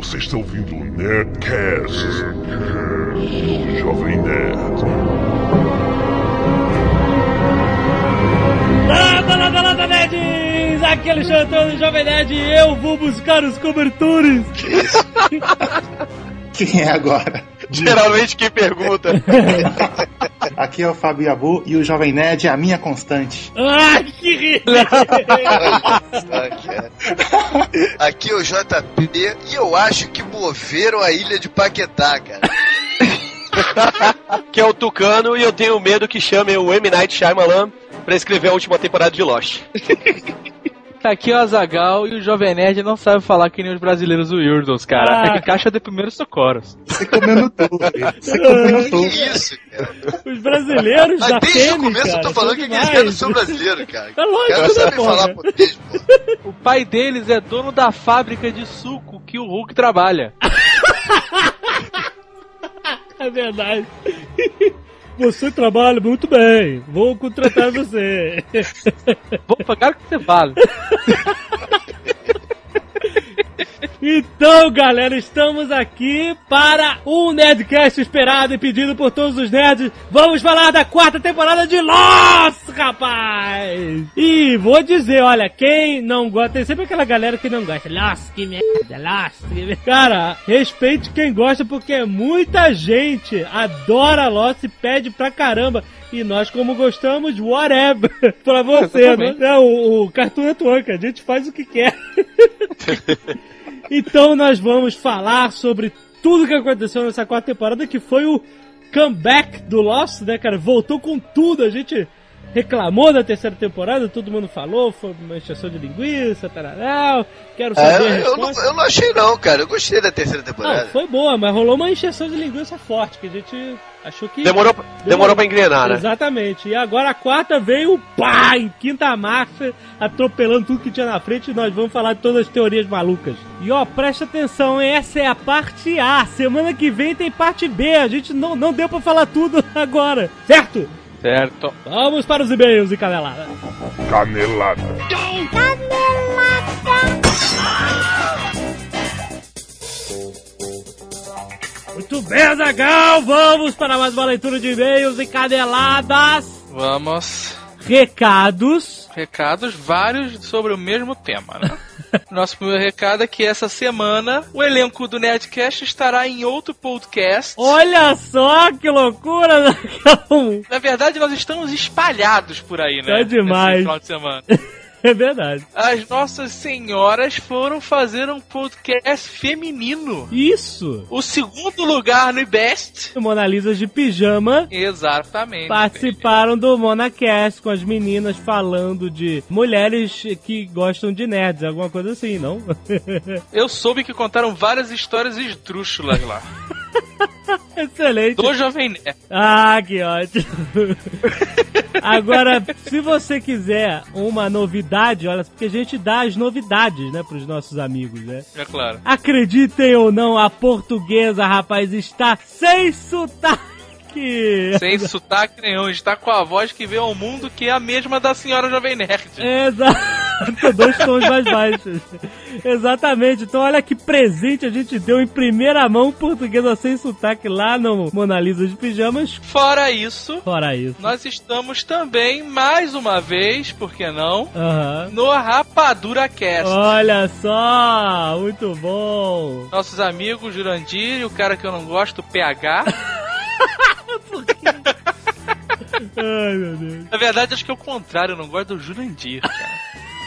Você está ouvindo o Nerdcast do Jovem Nerd. Lada, lada, lada, nerds! Aqui é Alexandre do Jovem Nerd e eu vou buscar os cobertores. Quem é agora? Geralmente quem pergunta. Aqui é o Fábio Yabu e o Jovem Nerd é a minha constante. Ai, que ridículo! Aqui é o JP e eu acho que moveram a ilha de Paquetá, cara. que é o Tucano e eu tenho medo que chamem o M. Night Shyamalan pra escrever a última temporada de Lost. Aqui é o Azagal e o Jovem Nerd não sabe falar que nem os brasileiros weirdos, cara. Ah. É que caixa de primeiros socorros. Você comendo tudo. Você comendo Que tudo. isso, cara? Os brasileiros Mas da desde o começo eu cara, tô falando que eles querem ser brasileiro, cara. É lógico, né, saber porra? falar português, pô. O pai deles é dono da fábrica de suco que o Hulk trabalha. É verdade. Você trabalha muito bem. Vou contratar você. Vou pagar o que você vale. Então, galera, estamos aqui para um Nerdcast esperado e pedido por todos os nerds. Vamos falar da quarta temporada de Lost, rapaz! E vou dizer, olha, quem não gosta, tem sempre aquela galera que não gosta. Lost, que merda, Lost, que merda. Cara, respeite quem gosta, porque muita gente adora Lost e pede pra caramba. E nós, como gostamos, whatever. pra você, né? É o, o Cartoon Network, a gente faz o que quer. Então nós vamos falar sobre tudo que aconteceu nessa quarta temporada, que foi o comeback do Lost, né, cara? Voltou com tudo, a gente reclamou da terceira temporada, todo mundo falou, foi uma encheção de linguiça, tararau, quero saber a É, eu, não, eu não achei não, cara. Eu gostei da terceira Não, temporada. foi boa, mas rolou uma encheção de linguiça forte, que a gente achou que... Demorou, demorou pra engrenar, né? Exatamente. E agora a quarta veio, pá, em quinta marcha, atropelando tudo que tinha na frente e nós vamos falar de todas as teorias malucas. E ó, presta atenção, essa é a parte A. Semana que vem tem parte B. A gente não, não deu pra falar tudo agora, certo? Certo. Vamos para os e-mails e canelada. Canelada. Muito bem, Zagal, vamos para mais uma leitura de e-mails e caneladas. Vamos. Recados. Recados vários sobre o mesmo tema, né? Nosso primeiro recado é que essa semana o elenco do Nerdcast estará em outro podcast. Olha só que loucura. Na verdade, nós estamos espalhados por aí, né? Tá demais. Final de semana. É verdade. As nossas senhoras foram fazer um podcast feminino. Isso. O segundo lugar no IBEST. Mona Lisa de pijama Exatamente. participaram do Monacast com as meninas falando de mulheres que gostam de nerds, alguma coisa assim, não? Eu soube que contaram várias histórias esdrúxulas lá. Excelente. Do Jovem Nerd. Ah, que ótimo. Agora, se você quiser uma novidade, olha, porque a gente dá as novidades, né, pros nossos amigos, né? É claro. Acreditem ou não, a portuguesa, rapaz, está sem sotaque. Sem sotaque nenhum. Está com a voz que veio ao mundo que é a mesma da senhora Jovem Nerd. Exato, dois tons mais baixos. Exatamente. Então, olha que presente a gente deu em primeira mão portuguesa sem sotaque lá no Mona Lisa de Pijamas. Fora isso, Fora isso. nós estamos também, mais uma vez, por que não, no Rapadura Cast. Olha só, muito bom. Nossos amigos Jurandir e o cara que eu não gosto, o PH. Ai, meu Deus. Na verdade, acho que é o contrário, eu não gosto do Jurandir, cara.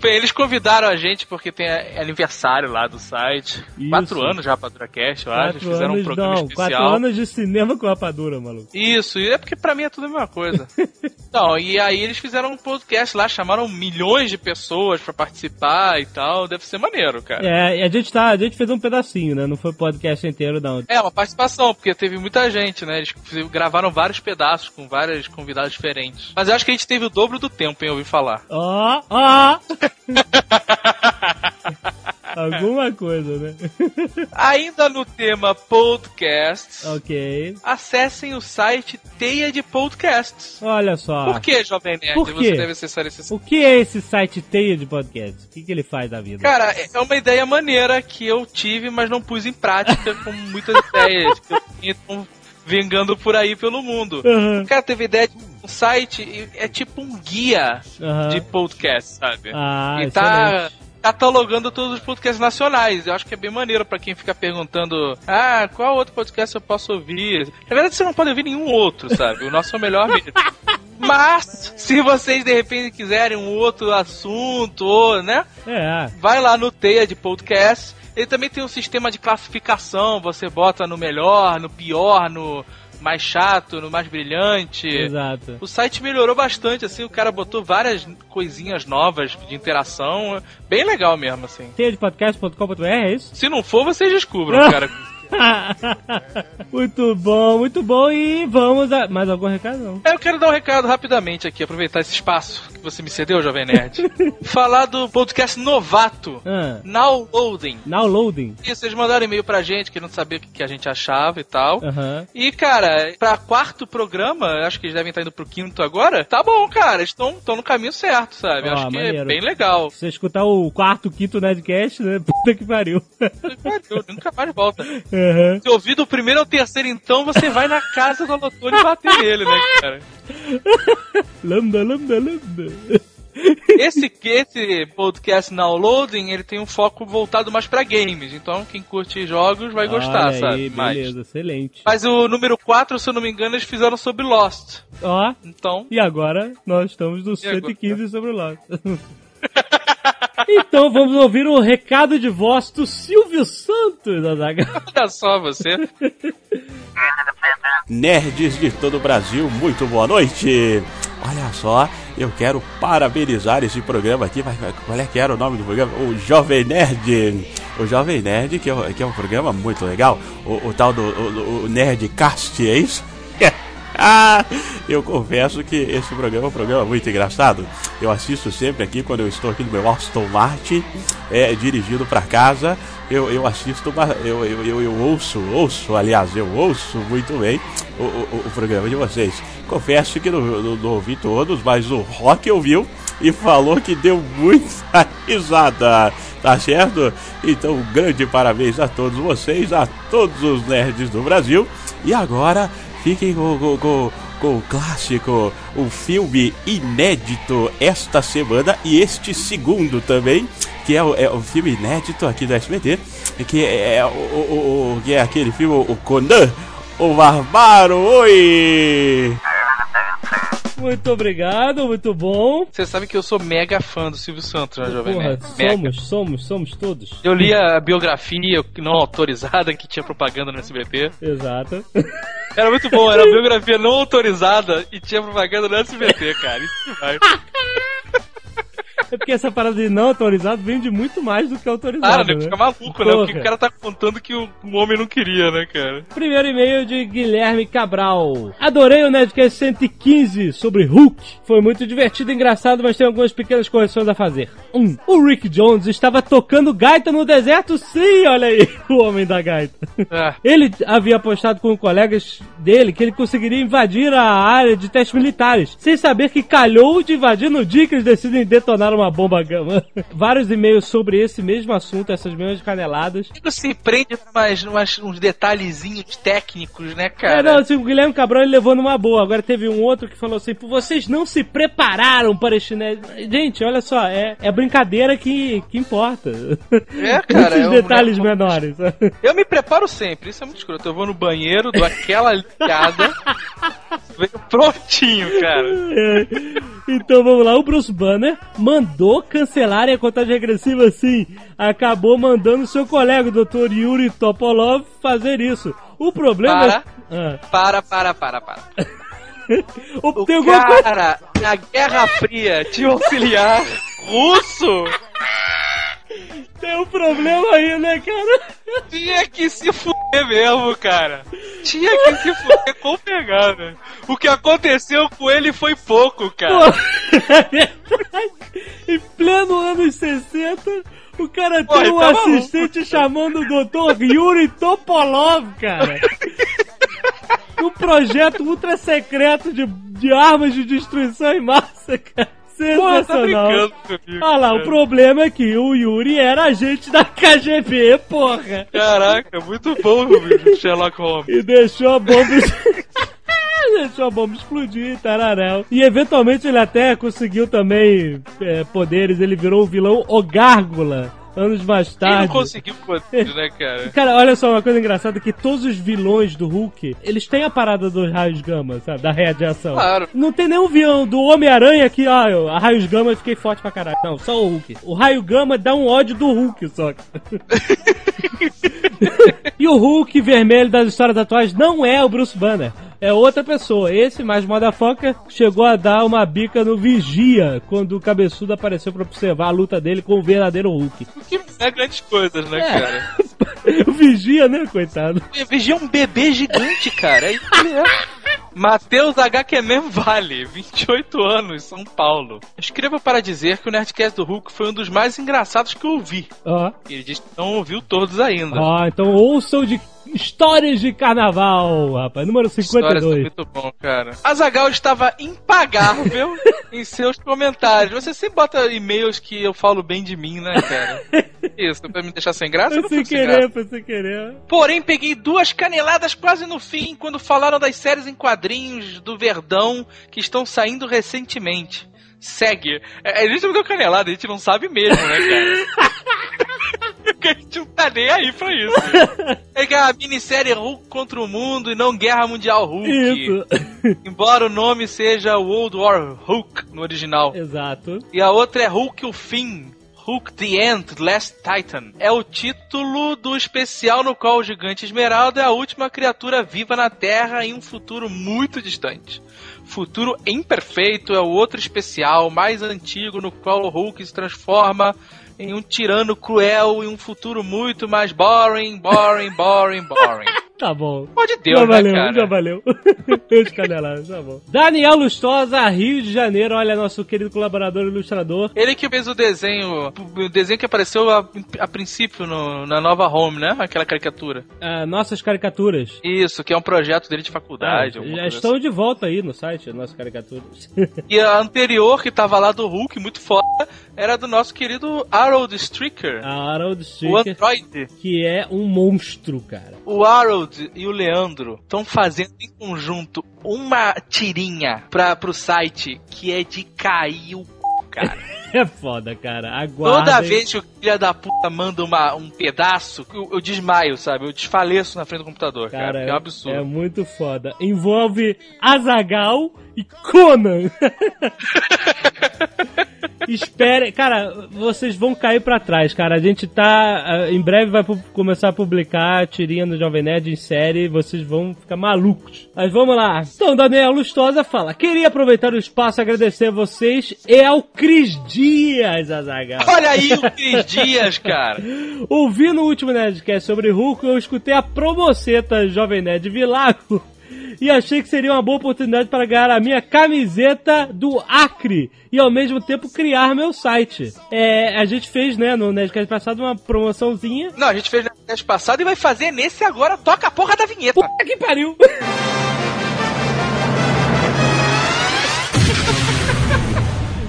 Bem, Eles convidaram a gente porque tem a- aniversário lá do site. Isso. Quatro anos já, Rapadura Cast, eu acho. Eles fizeram um programa não, especial. quatro anos de cinema com rapadura, maluco. Isso, e é porque pra mim é tudo a mesma coisa. Não, e aí eles fizeram um podcast lá, chamaram milhões de pessoas pra participar e tal. Deve ser maneiro, cara. É, e a gente tá, a gente fez um pedacinho, né? Não foi podcast inteiro, não. É, uma participação, porque teve muita gente, né? Eles gravaram vários pedaços com vários convidados diferentes. Mas eu acho que a gente teve o dobro do tempo, hein, ouvi falar. Ó, ó! Alguma coisa, né? Ainda no tema podcasts, ok. acessem o site Teia de Podcasts. Olha só. Por que, Jovem Nerd, Por quê? você deve acessar esse site? O que é esse site Teia de podcast? O que, que ele faz da vida? Cara, é uma ideia maneira que eu tive, mas não pus em prática com muitas ideias que eu tinha vingando por aí pelo mundo. Aham. O cara teve ideia de um site, é tipo um guia Aham. de podcast, sabe? Ah, e tá excelente. catalogando todos os podcasts nacionais. Eu acho que é bem maneiro pra quem fica perguntando: ah, qual outro podcast eu posso ouvir? Na verdade, você não pode ouvir nenhum outro, sabe? O nosso é o melhor mesmo. Mas, se vocês de repente quiserem um outro assunto, ou, né? É. Vai lá no Teia de Podcast. Ele também tem um sistema de classificação. Você bota no melhor, no pior, no mais chato, no mais brilhante. Exato. O site melhorou bastante, assim, o cara botou várias coisinhas novas de interação. Bem legal mesmo, assim. Teiadepodcast.com.br, é isso? Se não for, vocês descubram, cara. muito bom, muito bom. E vamos a. Mais algum recado? Não. Eu quero dar um recado rapidamente aqui, aproveitar esse espaço que você me cedeu, Jovem Nerd. Falar do podcast novato, Ah, Now Loading. now loading. E vocês mandaram e-mail pra gente, querendo saber o que que a gente achava e tal. E, cara, pra quarto programa, acho que eles devem estar indo pro quinto agora, tá bom, cara, estão no caminho certo, sabe? Acho que é bem legal. Se você escutar o quarto, quinto Nerdcast, né? Puta que pariu. Eu nunca mais volta. Aham. Se ouvir do primeiro ao terceiro, então, você vai na casa do Alotone e bater nele, né, cara? Lambda, lambda, lambda. Esse, esse podcast Now Loading, ele tem um foco voltado mais pra games. Então, quem curte jogos vai gostar, Olha sabe? Aí, mais. beleza, excelente. Mas o número 4, se eu não me engano, eles fizeram sobre Lost. Ó, Então, e agora nós estamos no E agora? 115 sobre lado. então vamos ouvir o recado de voz do Silvio Santos, Azaghal. olha só você. Nerds de todo o Brasil, muito boa noite! Olha só, eu quero parabenizar esse programa aqui. Vai- Qual é que era o nome do programa? O Jovem Nerd. O Jovem Nerd, que é, um- que é um programa muito legal. O, o tal do o, o Nerdcast, é isso? Eu confesso que esse programa é um programa muito engraçado. Eu assisto sempre aqui quando eu estou aqui no meu Aston Martin, é, dirigindo para casa. Eu, eu assisto, eu, eu, eu, eu ouço, ouço, aliás, eu ouço muito bem o, o, o programa de vocês. Confesso que não, não, não ouvi todos, mas o Rock ouviu e falou que deu muita risada. Tá certo? Então, um grande parabéns a todos vocês, a todos os nerds do Brasil. E agora, fiquem com, com, com, com o clássico, um filme inédito esta semana e este segundo também, que é o, é o filme inédito aqui do SBT, que é, o, o, o- que é aquele filme, o Conan, o Barbaro, oi! Muito obrigado, muito bom. Você sabe que eu sou mega fã do Silvio Santos, né, Jovem Porra, Nerd? Mega. somos, somos, somos todos. Eu li a biografia não autorizada que tinha propaganda no SBT. Exato. Era muito bom, era a biografia não autorizada e tinha propaganda no SBT, cara. Isso vai. É porque essa parada de não autorizado vende muito mais do que autorizado. Ah, né? né? Fica maluco, né? Porque Porra. o cara tá contando que o, homem não queria, né, cara? Primeiro e-mail de Guilherme Cabral. Adorei o Nerdcast 115 sobre Hulk. Foi muito divertido e engraçado, mas tem algumas pequenas correções a fazer. 1. Um, o Rick Jones estava tocando gaita no deserto? Sim, olha aí, o homem da gaita. Ah, Ele havia apostado com colegas dele que ele conseguiria invadir a área de testes militares, sem saber que calhou de invadir no dia que eles decidem detonar uma bomba gama. Vários e-mails sobre esse mesmo assunto, essas mesmas caneladas. Tipo, se prende umas, umas, uns detalhezinhos técnicos, né, É, cara? não, assim, o Guilherme Cabral ele levou numa boa. Agora teve um outro que falou assim: "Pô, vocês não se prepararam para este nerd. Gente, olha só, é, é brincadeira que, que importa. É, cara, Esses é detalhes boneco- menores. Eu me preparo sempre, isso é muito escroto. Eu vou no banheiro, dou aquela ligada, venho prontinho, cara. É. Então vamos lá, o Bruce Banner mandou cancelarem a contagem regressiva assim. Acabou mandando seu colega, o Dr. Yuri Topolov, fazer isso. O problema Para. é. Para, para, para, para. Ah. O, tem alguma coisa. cara, na Guerra Fria, tinha um auxiliar russo, Tem um problema aí, né, cara? tinha que se fuder mesmo, cara. Tinha que se fuder com pegada. O que aconteceu com ele foi pouco, cara. Pô. Em pleno anos 60, O cara Pô, tem um tá maluco. assistente chamando o Dr. Yuri Topolov, cara. Um projeto ultra secreto de, de armas de destruição em massa, cara. Pô, tá brincando comigo. Ah lá, o cara. problema é que o Yuri era agente da KGB, porra. Caraca, muito bom, meu amigo, Sherlock Holmes. E deixou a bomba. deixou a bomba explodir, tararéu. E eventualmente ele até conseguiu também é, poderes, ele virou o vilão O Gárgula. Anos mais Quem não tarde. conseguiu poder, né, cara? Cara, olha só, uma coisa engraçada que todos os vilões do Hulk, eles têm a parada dos raios gama, sabe? Da radiação. Claro. Não tem nenhum vilão do Homem-Aranha que, ah, eu, a raios gama eu fiquei forte pra caralho. Não, só o Hulk. O raio gama dá um ódio do Hulk só. e o Hulk vermelho das histórias atuais não é o Bruce Banner. É outra pessoa. Esse, mais motherfucker, chegou a dar uma bica no Vigia quando o cabeçudo apareceu pra observar a luta dele com o verdadeiro Hulk. O que é grandes coisas, né, É. cara? o Vigia, né, coitado? Vigia é um bebê gigante, cara. É isso é. Matheus HQMem Vale, 28 anos, São Paulo. Escreva para dizer que o Nerdcast do Hulk foi um dos mais engraçados que eu ouvi. Ó. Ele disse que não ouviu todos ainda. Ó, então ouçam de histórias de carnaval, rapaz. Número Histórias são 52. muito bom, cara. Azagal estava impagável em seus comentários. Você sempre bota e-mails que eu falo bem de mim, né, cara? Isso, pra me deixar sem graça? Eu Foi não sem querer, foi sem querer. Porém, peguei duas caneladas quase no fim quando falaram das séries em quadrinhos do Verdão que estão saindo recentemente. Segue. É, a gente não deu canelada, a gente não sabe mesmo, né, cara? Porque a gente não tá nem aí pra isso. É que a minissérie Hulk contra o mundo e não Guerra Mundial Hulk. Isso. Embora o nome seja World War Hulk no original. Exato. E a outra é Hulk o Fim. Hulk the End, Last Titan. É o título do especial no qual o gigante Esmeralda é a última criatura viva na Terra em um futuro muito distante. Futuro Imperfeito é o outro especial mais antigo no qual o Hulk se transforma em um tirano cruel em um futuro muito mais boring, boring, boring, boring. Tá bom. Pô de Deus, já né, valeu, cara? já valeu. Deus canelada, tá bom. Daniel Lustosa, Rio de Janeiro. Olha, nosso querido colaborador ilustrador. Ele que fez o desenho, o desenho que apareceu a, a princípio no- na nova home, né? Aquela caricatura. Ah, nossas caricaturas. Isso, que é um projeto dele de faculdade. Ah, alguma já estão de volta aí no site, nossas caricaturas. assim. E a anterior, que tava lá do Hulk, muito foda, era do nosso querido Harold Stricker. A Harold O Stricker, Android. que é um monstro, cara. O Harold e o Leandro estão fazendo em conjunto uma tirinha pra, pro site que é de cair o c, cara. É foda, cara. Aguardem. Toda vez que o filho da puta manda uma, um pedaço, eu, eu desmaio, sabe? Eu desfaleço na frente do computador, cara. Cara, é um absurdo. É muito foda. Envolve Azagal e Conan. Espere, cara, vocês vão cair pra trás, cara. A gente tá. Em breve vai começar a publicar a tirinha do Jovem Nerd em série. Vocês vão ficar malucos. Mas vamos lá. Então, Daniel Lustosa fala: Queria aproveitar o espaço e agradecer a vocês e ao Cris Dias, Azagal. Olha aí o Cris Dias, cara. Ouvi no último Nerdcast sobre Hulk, eu escutei a promoceta Jovem Nerd Vilago e achei que seria uma boa oportunidade para ganhar a minha camiseta do Acre e ao mesmo tempo criar meu site. É, a gente fez, né, no Nerdcast passado uma promoçãozinha. Não, a gente fez no teste passado e vai fazer nesse agora. Toca a porra da vinheta. Puta que pariu!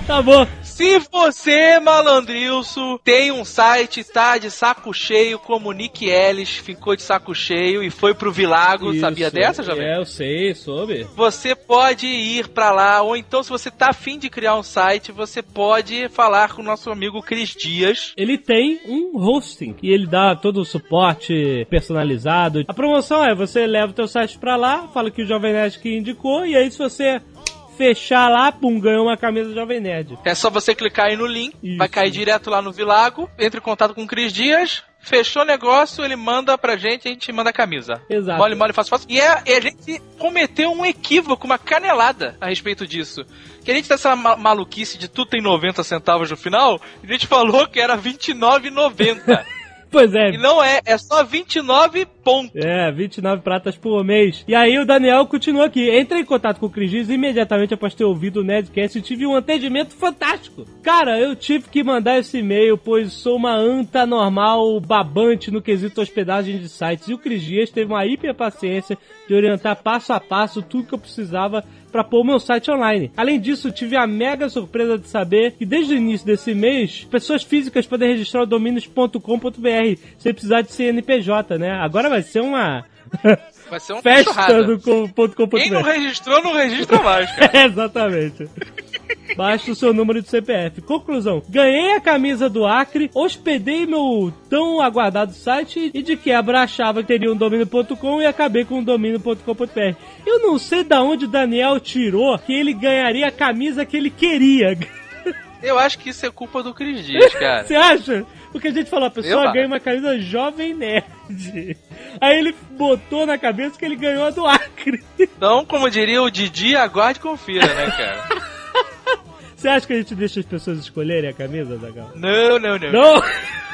tá bom. Se você, malandrilso, tem um site, tá de saco cheio, como o Nick Ellis ficou de saco cheio e foi pro Vilago, sabia Isso. dessa, Jovem? É, eu sei, soube. Você pode ir pra lá, ou então, se você tá afim de criar um site, você pode falar com o nosso amigo Cris Dias. Ele tem um hosting e ele dá todo o suporte personalizado. A promoção é você leva o teu site pra lá, fala que o Jovem Nerd que indicou e aí se você fechar lá, pum, ganhou uma camisa do Jovem Nerd. É só você clicar aí no link, Isso. vai cair direto lá no Vilago, entre em contato com o Cris Dias. Fechou o negócio, ele manda pra gente, a gente manda a camisa. Exato. Mole, mole, fácil, fácil. E, é, e a gente cometeu um equívoco, uma canelada a respeito disso. Que a gente dessa ma maluquice de tudo tem 90 centavos no final, a gente falou que era R$29,90. Pois é. E não é, é só 29 pontos. É, 29 pratas por mês. E aí o Daniel continua aqui. Entrei em contato com o Cris Dias imediatamente após ter ouvido o Nerdcast e tive um atendimento fantástico. Cara, eu tive que mandar esse e-mail, pois sou uma anta normal babante no quesito hospedagem de sites. E o Cris Dias teve uma hiper paciência de orientar passo a passo tudo que eu precisava para pôr o meu site online. Além disso, tive a mega surpresa de saber que desde o início desse mês, pessoas físicas podem registrar o domínios.com.br sem precisar de CNPJ, né? Agora vai ser uma Vai ser uma festa do com- ponto com ponto Quem não registrou, não registra mais, cara. Exatamente. Basta o seu número de CPF. Conclusão: ganhei a camisa do Acre, hospedei meu tão aguardado site e de quebra achava que teria um domínio.com e acabei com o domínio.com.br. Eu não sei da onde Daniel tirou que ele ganharia a camisa que ele queria. Eu acho que isso é culpa do Cris Dias, cara. Você acha? Porque a gente falou, a pessoa ganha uma camisa jovem nerd. Aí ele botou na cabeça que ele ganhou a do Acre. Então, como diria o Didi, aguarde e confira, né, cara? Você acha que a gente deixa as pessoas escolherem a camisa, Zagal? Não, não, não. Não!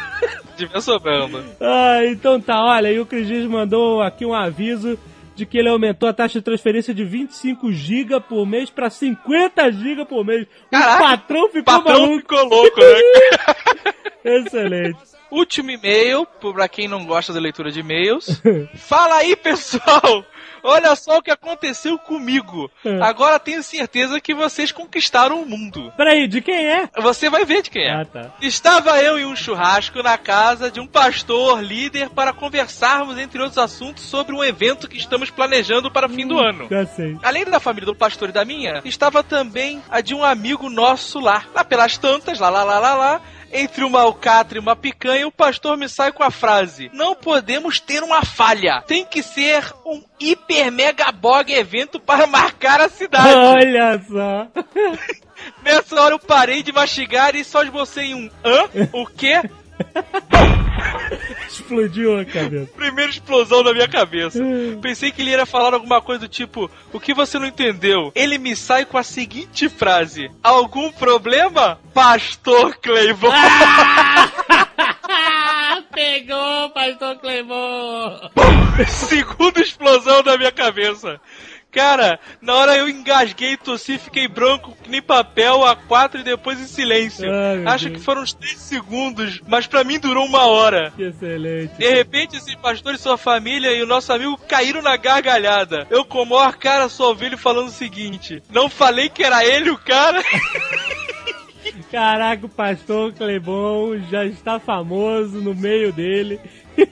Tiver sobrando. Ah, então tá, olha, e o Cris Dias mandou aqui um aviso de que ele aumentou a taxa de transferência de 25 GB por mês pra 50 GB por mês. Caraca, o patrão O ficou patrão maluco. ficou louco, né? Excelente. Último e-mail, pra quem não gosta da leitura de e-mails. Fala aí, pessoal! Olha só o que aconteceu comigo. É. Agora tenho certeza que vocês conquistaram o mundo. Peraí, de quem é? Você vai ver de quem é. Ah, tá. Estava eu em um churrasco na casa de um pastor líder para conversarmos, entre outros assuntos, sobre um evento que estamos planejando para o fim do ano. Já sei. Além da família do pastor e da minha, estava também a de um amigo nosso lá. Lá pelas tantas, lá, lá, lá, lá, lá. Entre uma alcatra e uma picanha, o pastor me sai com a frase: Não podemos ter uma falha. Tem que ser um hiper mega bog evento para marcar a cidade. Olha só. Nessa hora eu parei de mastigar e só esbocei um hã? O quê? Explodiu a cabeça. Primeira explosão na minha cabeça. Pensei que ele ia falar alguma coisa do tipo: O que você não entendeu? Ele me sai com a seguinte frase: Algum problema? Pastor Cleivon. Pegou, pastor Clemon. Segunda explosão na minha cabeça. Cara, na hora eu engasguei, tossi, fiquei branco que nem papel a quatro e depois em silêncio. Ai, Acho Deus. que foram uns três segundos, mas pra mim durou uma hora. Que excelente. De repente, esse pastor e sua família e o nosso amigo caíram na gargalhada. Eu, com a maior cara, só ouvi ele falando o seguinte: Não falei que era ele o cara? Caraca, o pastor Clebon já está famoso no meio dele.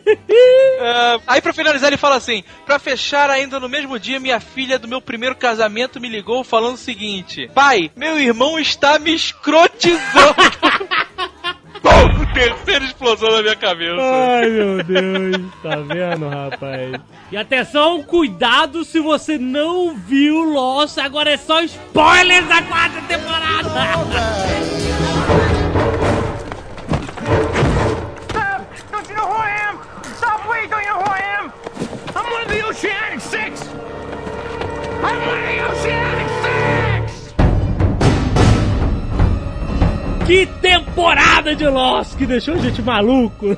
Ah, aí, pra finalizar, ele fala assim: Pra fechar, ainda no mesmo dia, minha filha do meu primeiro casamento me ligou falando o seguinte: Pai, meu irmão está me escrotizando. Bom, terceira explosão na minha cabeça. Ai, meu Deus. Tá vendo, rapaz? E atenção, cuidado se você não viu Lost. Agora é só spoilers da quarta temporada. Oceanic Six! I'm of the Oceanic Que temporada de Lost que deixou a gente maluco.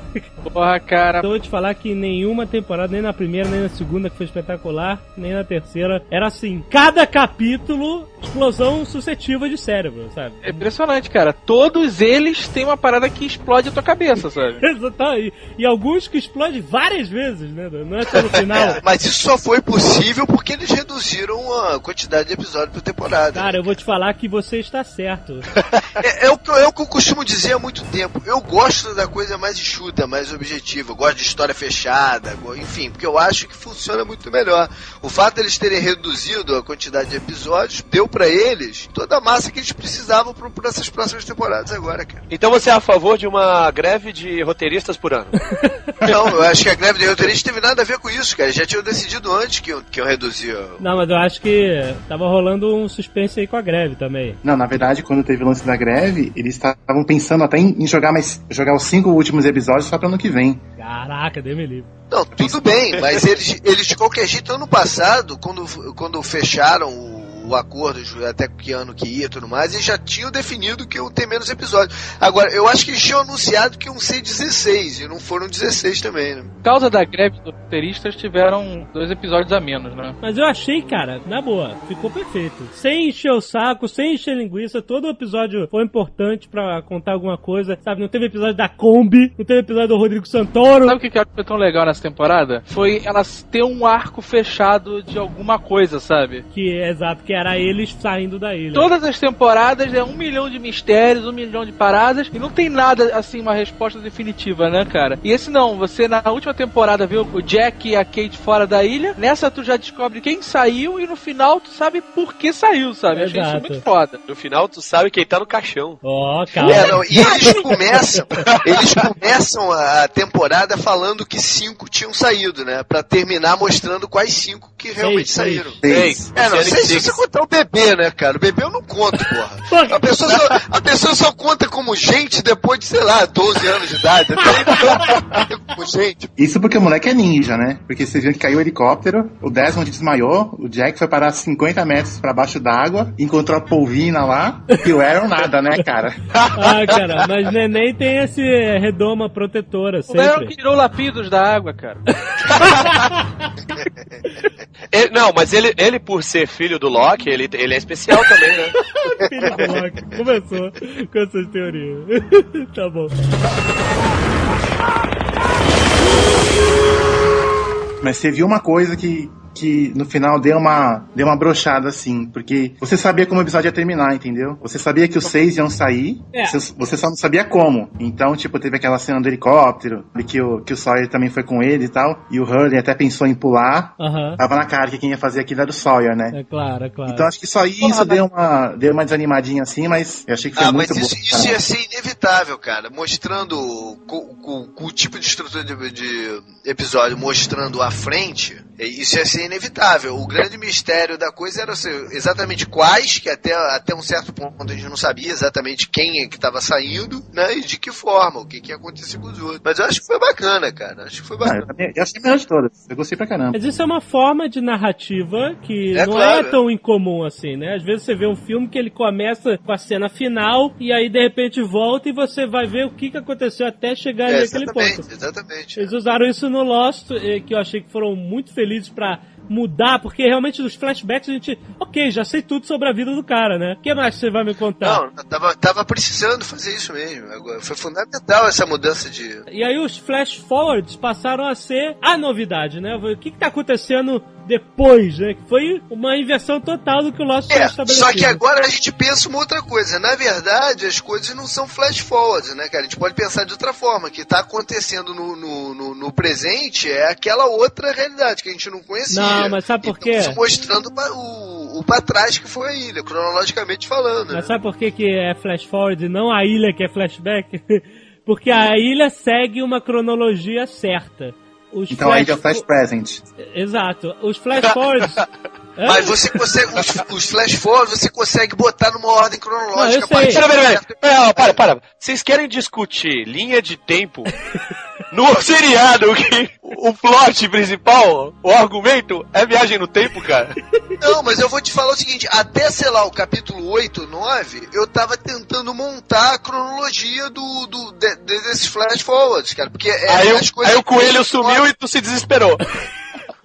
Porra, cara. Então eu vou te falar que nenhuma temporada, nem na primeira, nem na segunda, que foi espetacular, nem na terceira, era assim. Cada capítulo, explosão suscetível de cérebro, sabe? É impressionante, cara. Todos eles têm uma parada que explode a tua cabeça, sabe? Exatamente. E alguns que explodem várias vezes, né? Não é só no final. Mas isso só foi possível porque eles reduziram a quantidade de episódios por temporada. Cara, eu vou te falar que você está certo. É, é o que, eu- é o que eu costumo dizer há muito tempo. Eu gosto da coisa mais enxuta, mais objetiva. Eu gosto de história fechada, enfim, porque eu acho que funciona muito melhor. O fato deles terem reduzido a quantidade de episódios deu pra eles toda a massa que eles precisavam pra, pra essas próximas temporadas agora, cara. Então você é a favor de uma greve de roteiristas por ano? Não, eu acho que a greve de roteiristas teve nada a ver com isso, cara. Já tinham decidido antes que eu, que eu reduzia. Não, mas eu acho que tava rolando um suspense aí com a greve também. Não, na verdade, quando teve o lance da greve, eles estavam pensando até em, em jogar mais jogar os cinco últimos episódios só para ano que vem. Caraca, deu me livre. Não, tudo bem, mas eles, eles de qualquer jeito, ano passado, quando, quando fecharam o, o acordo, ju- até que ano que ia e tudo mais, e já tinham definido que iam ter menos episódios. Agora, eu acho que eles tinham anunciado que iam ser 16, e não foram 16 também, né? Por causa da greve dos roteiristas, tiveram dois episódios a menos, né? Mas eu achei, cara, na boa, ficou perfeito. Sem encher o saco, sem encher linguiça, todo o episódio foi importante pra contar alguma coisa, sabe? Não teve episódio da Kombi, não teve episódio do Rodrigo Santoro. Sabe o que que eu acho que foi tão legal nessa temporada? Foi elas ter um arco fechado de alguma coisa, sabe? Que é exato, que era eles saindo da ilha. Todas as temporadas é um milhão de mistérios, um milhão de paradas, e não tem nada, assim, uma resposta definitiva, né, cara? E esse não, você na última temporada viu o Jack e a Kate fora da ilha, nessa tu já descobre quem saiu, e no final tu sabe por que saiu, sabe? Achei isso Exato. muito foda. No final, tu sabe quem tá no caixão. Ó, calma. É, não, e eles começam, eles começam a temporada falando que cinco tinham saído, né? Pra terminar mostrando quais cinco que realmente Seis, saíram. Seis. É, não, Oceanic sei se Six. Contar o bebê, né, cara? O bebê eu não conto, porra. A pessoa, só, a pessoa só conta como gente depois de, sei lá, 12 anos de idade. Então, como gente. Isso porque o moleque é ninja, né? Porque você viu que caiu o helicóptero, o Desmond desmaiou, o Jack foi parar 50 metros pra baixo d'água, encontrou a polvina lá, e o Aaron nada, né, cara? Ah, cara, mas neném tem esse redoma protetora O Aaron sempre. tirou lapidos da água, cara. Ele- não, mas ele, ele, por ser filho do Loki, ele, ele é especial também, né? Filho do Loki. Começou com essas teorias. tá bom. Mas você viu uma coisa que, que no final deu uma, deu uma brochada, assim, porque você sabia como o episódio ia terminar, entendeu? Você sabia que os seis iam sair, É. você, você só não sabia como. Então, tipo, teve aquela cena do helicóptero, e que o, que o Sawyer também foi com ele e tal, e o Hurley até pensou em pular. Aham. Tava na cara que quem ia fazer aquilo era o Sawyer, né? É claro, é claro. Então acho que só isso deu uma, deu uma desanimadinha assim, mas eu achei que foi Ah, mas muito isso, bom. isso ia ser inevitável, cara. Mostrando com, com- com o tipo de estrutura de, de episódio mostrando à frente, é, isso ia ser inevitável. O grande mistério da coisa era ser exatamente quais, que até, até um certo ponto a gente não sabia exatamente quem é que estava saindo, né? E de que forma, o que, que ia acontecer com os outros. Mas eu acho que foi bacana, cara. Acho que foi Ah, eu, bacana. também- eu achei a melhor de todas. Eu gostei pra caramba. Mas isso é uma forma de narrativa que É não claro. é tão incomum assim, né? Às vezes você vê um filme que ele começa com a cena final e aí de repente volta e você vai ver o que, que aconteceu até chegar É, naquele ponto. exatamente. Eles usaram isso no Lost, eh, que eu achei que foram muito felizes pra mudar, porque realmente nos flashbacks a gente, ok, já sei tudo sobre a vida do cara, né? O que mais você vai me contar? Não, tava, tava precisando fazer isso mesmo. Agora, foi fundamental essa mudança de. E aí os flash forwards passaram a ser a novidade, né? O que que tá acontecendo depois, né? Que foi uma inversão total do que o Lost É, estabelecido. só que agora a gente pensa uma outra coisa. Na verdade, as coisas não são flash forwards, né, cara? A gente pode pensar de outra forma. O que tá acontecendo no, no, no- no presente é aquela outra realidade que a gente não conhecia. Não, mas sabe por Então, quê? mostrando o, o pra trás que foi a ilha, cronologicamente falando. né? Mas sabe por que, que é flash forward e não a ilha que é flashback? Porque a ilha segue uma cronologia certa. Os Então aí é o Flash Present. Exato. Os flash forwards. Hã? Mas você consegue, os, os flash forwards você consegue botar numa ordem cronológica. Não, eu sei. Pera, pera. Pera, para, para. Vocês querem discutir linha de tempo no seriado que o plot principal, o argumento, é viagem no tempo, cara? Não, mas eu vou te falar o seguinte, até, sei lá, o capítulo 8, 9, eu tava tentando montar a cronologia do, do, de- desses flash forwards, cara, porque é, Aí, as o, coisas... aí o coelho sumiu e tu se desesperou.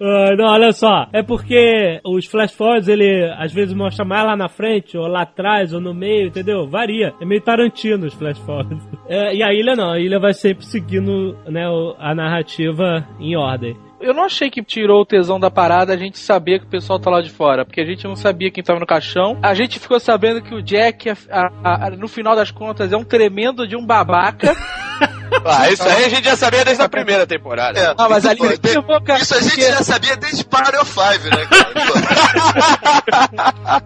Ah, não, olha só. É porque os flash forwards, ele às vezes mostra mais lá na frente, ou lá atrás, ou no meio, entendeu? Varia. É meio Tarantino os flash forwards. É, e a ilha não, a ilha vai sempre seguindo né, a narrativa em ordem. Eu não achei que tirou o tesão da parada a gente saber que o pessoal tá lá de fora, porque a gente não sabia quem tava no caixão. A gente ficou sabendo que o Jack, a- a- a- no final das contas, é um tremendo de um babaca. Ah, isso aí a gente já sabia desde a primeira temporada. É, Ah, mas isso, ali pô, eu vou, cara, isso a gente porque- já sabia desde Mario 5, né, cara?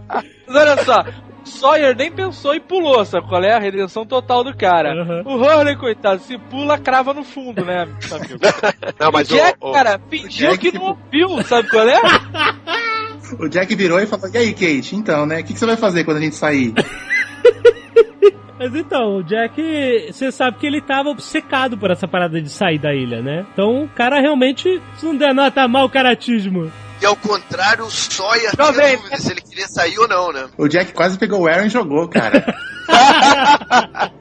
Mas olha só, Sawyer nem pensou e pulou, sabe qual é? A redenção total do cara. Uhum. O Hurley, coitado, se pula, crava no fundo, né, amigo? Não, mas o Jack, o, o- cara, fingiu Jack que que- não ouviu, sabe qual é? O Jack virou e falou: E aí, Kate? Então, né? O que, que você vai fazer quando a gente sair? Mas então, o Jack, você sabe que ele tava obcecado por essa parada de sair da ilha, né? Então o cara realmente, se não der nota mal caratismo E ao contrário, o Sawyer tinha dúvida se ele queria sair ou não, né? O Jack quase pegou o Aaron e jogou, cara.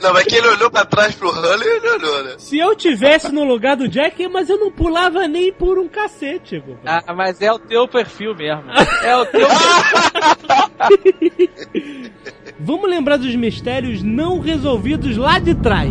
Não, mas que ele olhou pra trás pro Hunley, ele olhou, né? Se eu tivesse no lugar do Jack, mas eu não pulava nem por um cacete, pô. Ah, mas é o teu perfil mesmo. É o teu Vamos lembrar dos mistérios não resolvidos lá de trás.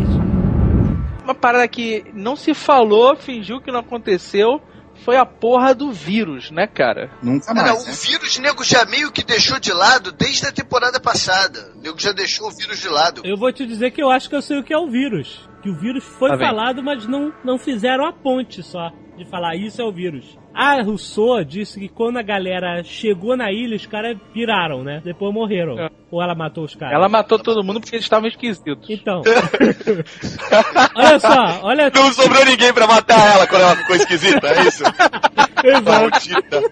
Uma parada que não se falou, fingiu que não aconteceu, foi a porra do vírus, né, cara? Nunca Cara, mais. o né? vírus, nego já meio que deixou de lado desde a temporada passada. O nego já deixou o vírus de lado. Eu vou te dizer que eu acho que eu sei o que é o vírus. Que o vírus foi Tá falado, mas não, não fizeram a ponte só de falar isso é o vírus. A Rousseau disse que quando a galera chegou na ilha, os caras piraram, né? Depois morreram. É. Ou ela matou os caras? Ela matou todo mundo porque eles estavam esquisitos. Então. olha só, olha. Não sobrou ninguém pra matar ela quando ela ficou esquisita, é isso? Exato. Maldita.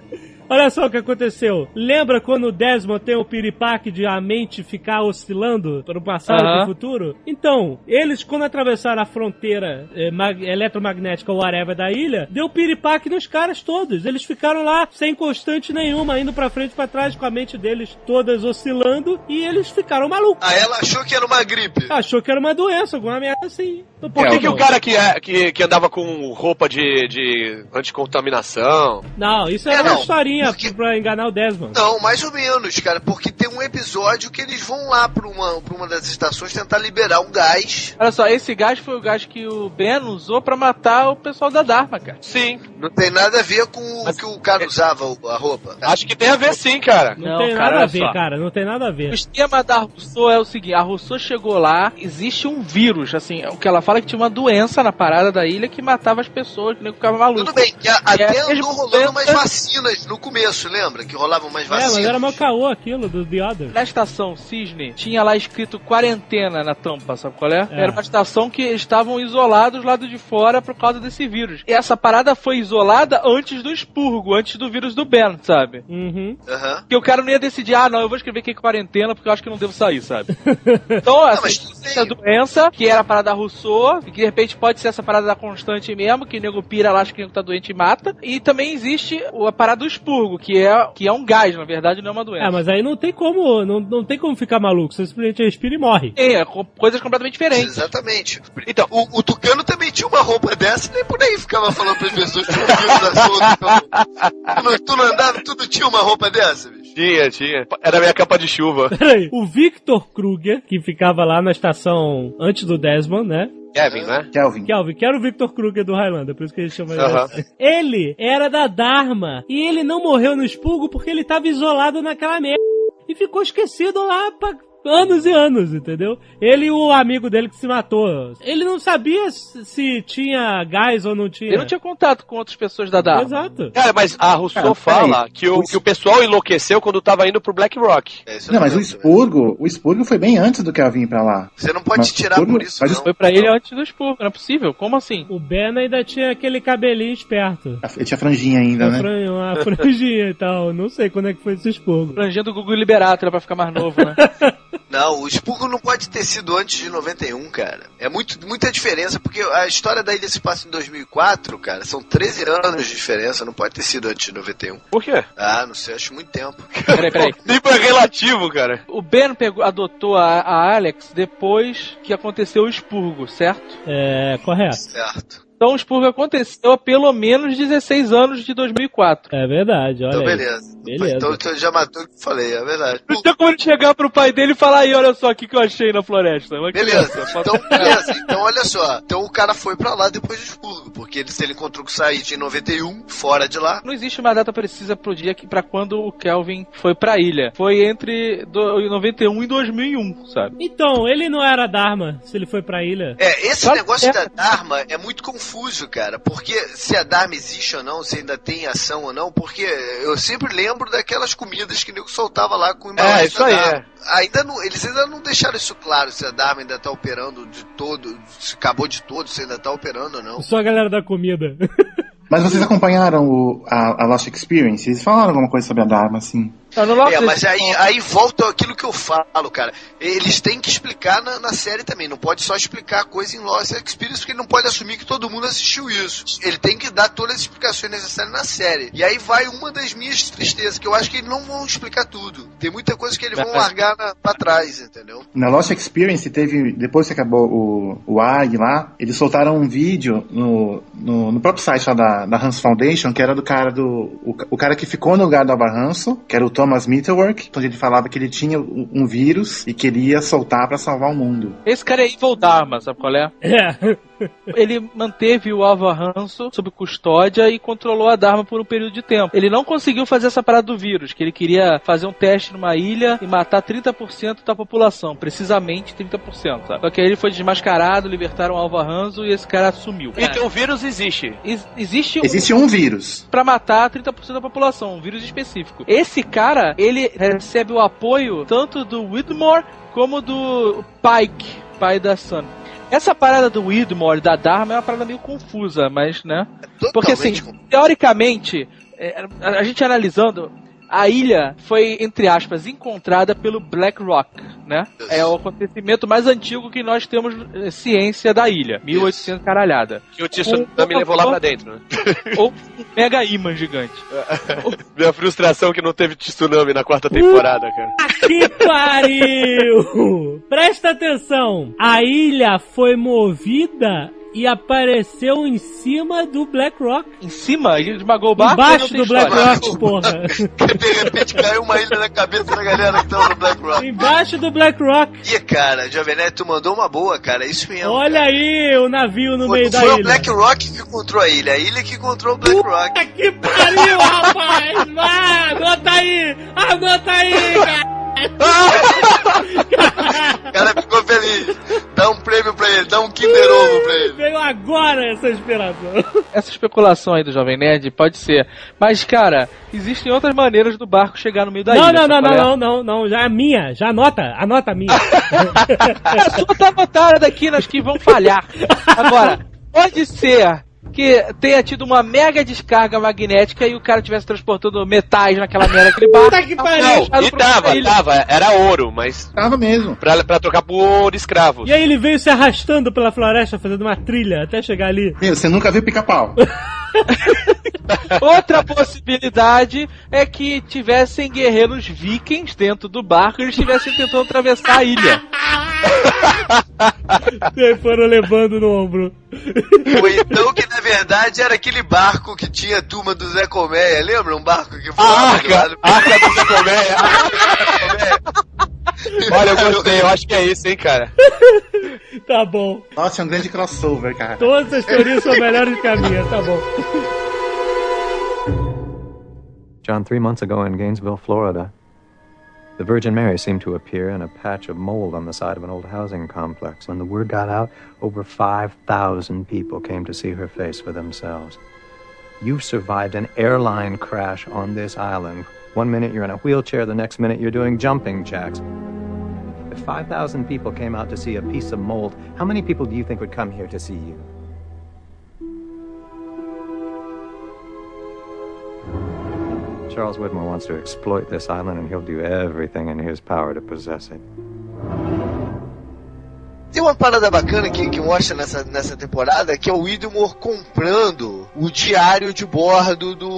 Olha só o que aconteceu. Lembra quando o Desmond tem o piripaque de a mente ficar oscilando para o passado e para o futuro? Então, eles, quando atravessaram a fronteira eh, mag- eletromagnética ou whatever da ilha, deu piripaque nos caras todos. Eles ficaram lá sem constante nenhuma, indo pra frente e pra trás, com a mente deles todas oscilando, e eles ficaram malucos. Aí ela achou que era uma gripe. Achou que era uma doença, alguma merda assim. Por que, que o cara que, é- que, que andava com roupa de, de anticontaminação? Não, isso é, É, uma não. historinha Porque- pra enganar o Desmond. Não, mais ou menos, cara, porque tem um episódio que eles vão lá pra uma, pra uma das estações tentar liberar um gás. Olha só, esse gás foi o gás que o Ben usou pra matar o pessoal da Dharma, cara. Sim. Não tem nada a ver com o que o cara usava, a roupa. Acho que tem a ver sim, cara. Não, Não, tem cara, nada a ver, só. cara. Não tem nada a ver. O esquema da Rousseau é o seguinte: a Rousseau chegou lá, existe um vírus, assim, o que ela fala é que tinha uma doença na parada da ilha que matava as pessoas, que nem ficava maluco. Tudo bem, que a- até É, andou mesmo rolando umas vacinas no começo, lembra? Que rolavam umas É, vacinas. mas era mal caô aquilo do The Other. Na estação Cisne, tinha lá escrito quarentena na tampa, sabe qual é? É. Era uma estação que estavam isolados lá do de fora por causa desse vírus. E essa parada foi isolada antes do expurgo, antes do vírus do Ben, sabe? Uhum. Aham. Porque o cara não ia decidir, ah, não, eu vou escrever aqui quarentena porque eu acho que não devo sair, sabe? Então, essa, bem. essa doença, que era a parada Rousseau, e que de repente pode ser essa parada da constante mesmo, que o nego pira lá, acha que o nego tá doente e mata. E também existe o- a parada do expurgo, que é, que é um gás, na verdade, não é uma doença. É, mas aí não tem como, não, não tem como ficar maluco. Você simplesmente respira e morre. É, co- coisas completamente diferentes. Exatamente. Então, o, o Tucano também tinha uma roupa dessa e nem por aí ficava falando pras pessoas que o vírus assolto. Tu não, tu não andava, tu não tinha uma roupa dessa, bicho? Tinha, tinha. Era a minha capa de chuva. Peraí. O Victor Kruger, que ficava lá na estação antes do Desmond, né? Kevin, né? Kelvin. Kelvin, que era o Victor Kruger do Highlander, por isso que ele chama ele assim. Ele era da Dharma. E ele não morreu no expurgo porque ele tava isolado naquela merda. E ficou esquecido lá pra anos e anos, entendeu? Ele e o amigo dele que se matou. Ele não sabia se tinha gás ou não tinha. Ele não tinha contato com outras pessoas da Dharma. Exato. Cara, mas a Rousseau Cara, fala que o, que o pessoal enlouqueceu quando tava indo pro Black Rock. É, eu Não, mas o expurgo, o expurgo foi bem antes do Kelvin ir pra lá. Você não pode Mas te tirar por isso, mas não. Foi pra ele antes do expurgo, não é possível? Como assim? O Ben ainda tinha aquele cabelinho esperto. Ele tinha franjinha ainda, Uma, né? fran- uma franjinha e tal. Não sei quando é que foi esse expurgo. Franjinha do Google Liberator pra ficar mais novo, né? Não, o expurgo não pode ter sido antes de 91, cara. É muito, muita diferença, porque a história da ilha se passa em 2004, cara. São 13 anos de diferença, não pode ter sido antes de 91. Por quê? Ah, não sei, acho muito tempo. Peraí, peraí. Tempo é relativo, cara. O Ben pegou, adotou a, a Alex depois que aconteceu o expurgo, certo? É, correto. Certo. Então o expurgo aconteceu há pelo menos 16 anos de 2004. É verdade, olha Então, aí. beleza. Beleza. Então, então já matou o que eu falei, é verdade. Não tinha como ele chegar pro pai dele e falar aí, olha só o que, que eu achei na floresta. Uma Beleza, então beleza. Então olha só. Então o cara foi pra lá depois do expurgo, porque ele, se ele encontrou com o Said em 91, fora de lá. Não existe uma data precisa pro dia que para quando o Kelvin foi pra ilha. Foi entre do, 91 e 2001, sabe? Então, ele não era Dharma se ele foi pra ilha. É, esse Claro negócio é. da Dharma é muito confuso, cara. Porque se a Dharma existe ou não, se ainda tem ação ou não, porque eu sempre lembro daquelas comidas que o nego soltava lá com embalagem É, isso aí, Dharma. Ainda não, eles ainda não deixaram isso claro, se a Dharma ainda tá operando de todo, se acabou de todo, se ainda tá operando ou não. Só a galera da comida. Mas vocês acompanharam o, a, a Lost Experience? Eles falaram alguma coisa sobre a Dharma, assim? É, mas aí, aí volta aquilo que eu falo, cara. Eles têm que explicar na, na série também. Não pode só explicar a coisa em Lost Experience, porque ele não pode assumir que todo mundo assistiu isso. Ele tem que dar todas as explicações necessárias na série. E aí vai uma das minhas tristezas, que eu acho que eles não vão explicar tudo. Tem muita coisa que eles vão largar na, pra trás, entendeu? Na Lost Experience teve, depois que acabou o, o ARG lá, eles soltaram um vídeo no, no, no próprio site lá da, da Hans Foundation, que era do cara do. O, o cara que ficou no lugar do Hanso, que era o Thomas Mittelwerk, onde ele falava que ele tinha um, vírus e queria soltar pra salvar o mundo. Esse cara é Evil Dharma, sabe qual é? É. Ele manteve o Alva Hanso sob custódia e controlou a Dharma por um período de tempo. Ele não conseguiu fazer essa parada do vírus, que ele queria fazer um teste numa ilha e matar 30% da população, precisamente 30%. Sabe? Só que aí ele foi desmascarado, libertaram o Alva Hanso e esse cara sumiu. Então o vírus existe. Ex- existe um Existe um vírus. pra matar 30% da população, um vírus específico. Esse cara, ele recebe o apoio tanto do Widmore como do Pike, pai da Sun. Essa parada do Widmore da Dharma é uma parada meio confusa, mas, né? Porque assim, teoricamente, é, a gente analisando, a ilha foi, entre aspas, encontrada pelo Black Rock, né? É o acontecimento mais antigo que nós temos eh, ciência da ilha, 1800 caralhada. Que o tsunami levou lá pra dentro, né? Ou um mega imã gigante. Minha frustração que não teve tsunami na quarta temporada, cara. Que pariu! Presta atenção! A ilha foi movida e apareceu em cima do Black Rock. Em cima, ele esmagou o barco. Embaixo do tem Black história. Rock, porra. De repente caiu uma ilha na cabeça da galera que tava no Black Rock. Embaixo do Black Rock. Ih, cara, Jovem Nerd, tu mandou uma boa, cara. É isso mesmo. Olha cara. aí o navio no Foi, meio da foi o ilha. Black Rock que encontrou a ilha. A ilha que encontrou o Black Rock. Puta que pariu, rapaz! Vai, anota aí! Anota aí, cara! O cara ficou feliz. Dá um prêmio pra ele, dá um Kinder Ovo pra ele. Veio agora essa inspiração. Essa especulação aí do Jovem Nerd pode ser. Mas, cara, existem outras maneiras do barco chegar no meio da Não, ilha. não, não, não, é? não, não, não, já é minha, já anota, anota a minha. A sua tá anotada daqui nas que vão falhar. Agora, pode ser que tenha tido uma mega descarga magnética e o cara estivesse transportando metais naquela merda daquele barco. Puta que pariu! Não, e tava, ilha. tava, era ouro, mas Tava mesmo. pra, pra trocar por escravos. E aí ele veio se arrastando pela floresta, fazendo uma trilha até chegar ali. Meu, você nunca viu pica-pau. Outra possibilidade é que tivessem guerreiros vikings dentro do barco e eles estivessem tentando atravessar a ilha. E foram levando no ombro. Ou então que na verdade era aquele barco que tinha a turma do Zé Colmeia, lembra? Um barco que A voava do arca, lado. arca do Zé Colmeia. Olha, eu gostei, eu acho que é isso, hein, cara. Tá bom. Nossa, é um grande crossover, cara. Todas as teorias são melhores que a minha, tá bom. John, three months ago in Gainesville, Florida, the Virgin Mary seemed to appear in a patch of mold on the side of an old housing complex. When the word got out, over 5,000 people came to see her face for themselves. You survived an airline crash on this island. One minute you're in a wheelchair, the next minute you're doing jumping jacks. If 5,000 people came out to see a piece of mold, how many people do you think would come here to see you? Charles Whitmore wants to exploit this island, and he'll do everything in his power to possess it. Tem uma parada bacana que, que mostra nessa, nessa temporada que é o Widmore comprando o diário de bordo do,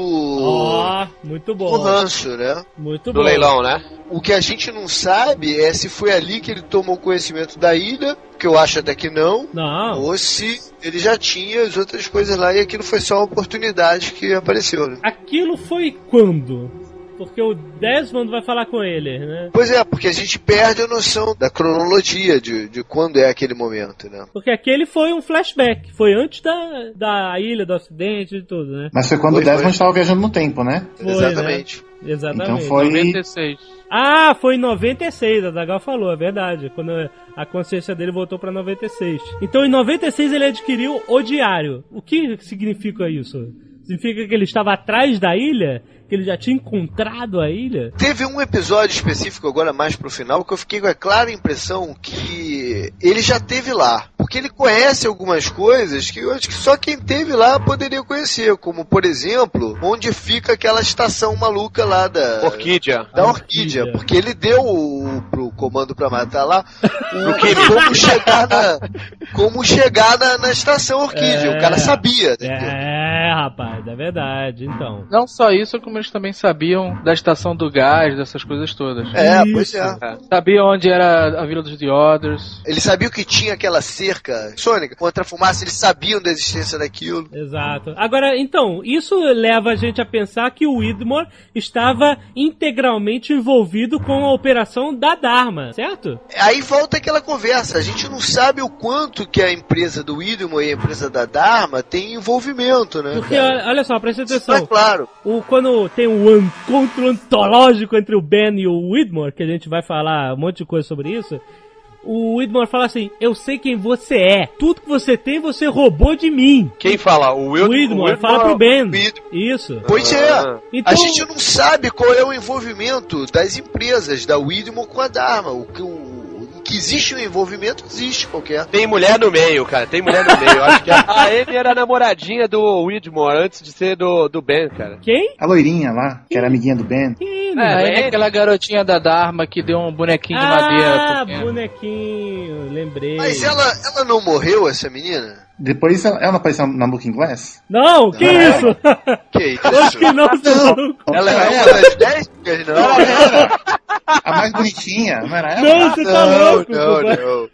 Ó, muito do bom. rancho, né? Muito Do bom. leilão, né? O que a gente não sabe é se foi ali que ele tomou conhecimento da ilha, que eu acho até que não, Não. ou se ele já tinha as outras coisas lá e aquilo foi só uma oportunidade que apareceu, né? Aquilo foi quando? Porque o Desmond vai falar com ele, né? Pois é, porque a gente perde a noção da cronologia de, de quando é aquele momento, né? Porque aquele foi um flashback. Foi antes da, da ilha, do acidente e tudo, né? Mas foi quando Foi, o Desmond foi. estava viajando no tempo, né? Foi, Exatamente. Exatamente. Então foi. 96. Ah, foi em 96, a Dagal falou, é verdade. Quando a consciência dele voltou pra 96. Então em 96 ele adquiriu o diário. O que significa isso? Significa que ele estava atrás da ilha? Que ele já tinha encontrado a ilha? Teve um episódio específico agora mais pro final que eu fiquei com a clara impressão que ele já teve lá. Porque ele conhece algumas coisas que eu acho que só quem teve lá poderia conhecer, como por exemplo, onde fica aquela estação maluca lá da Orquídea. da Orquídea. Orquídea, porque ele deu o, pro comando pra matar lá o, como chegar na como chegar na, na estação Orquídea. É. O cara sabia, entendeu? É, rapaz, é verdade, então. Não só isso, como eles também sabiam da estação do gás, dessas coisas todas. É, Isso. pois é. Sabia onde era a Vila dos The Others. Ele sabia que tinha aquela cerca sônica contra a fumaça, eles sabiam da existência daquilo. Exato. Agora, então, isso leva a gente a pensar que o Widmore estava integralmente envolvido com a operação da Dharma, certo? Aí volta aquela conversa, a gente não sabe o quanto que a empresa do Widmore e a empresa da Dharma tem envolvimento, né? Porque, cara? olha olha só, presta Isso é atenção. claro. O, quando tem um encontro antológico entre o Ben e o Widmore, que a gente vai falar um monte de coisa sobre isso, o Widmore fala assim: Eu sei quem você é. Tudo que você tem, você roubou de mim. Quem fala? O O Will Widmore fala pro Ben. Isso. Pois é. Ah. Então, A gente não sabe qual é o envolvimento das empresas, da Widmore com a Dharma. O que, o, que existe um envolvimento, existe qualquer. Tem mulher no meio, cara. Tem mulher no meio. Eu acho que a, a Amy era a namoradinha do Widmore antes de ser do, do Ben, cara. quem? A loirinha lá, que era amiguinha do Ben. Quem? É, aí é? aquela garotinha da Dharma que deu um bonequinho de madeira. Ah, bonequinho, lembrei. Mas ela, ela não morreu, essa menina? Depois ela, ela não apareceu na Looking Glass? Não, que isso? Que isso? Acho que não, seu maluco. Ela Ela é uma era. das dez? Porque Não, Ela era. A mais bonitinha, não era ela? Não, você tá não, louco. não, não.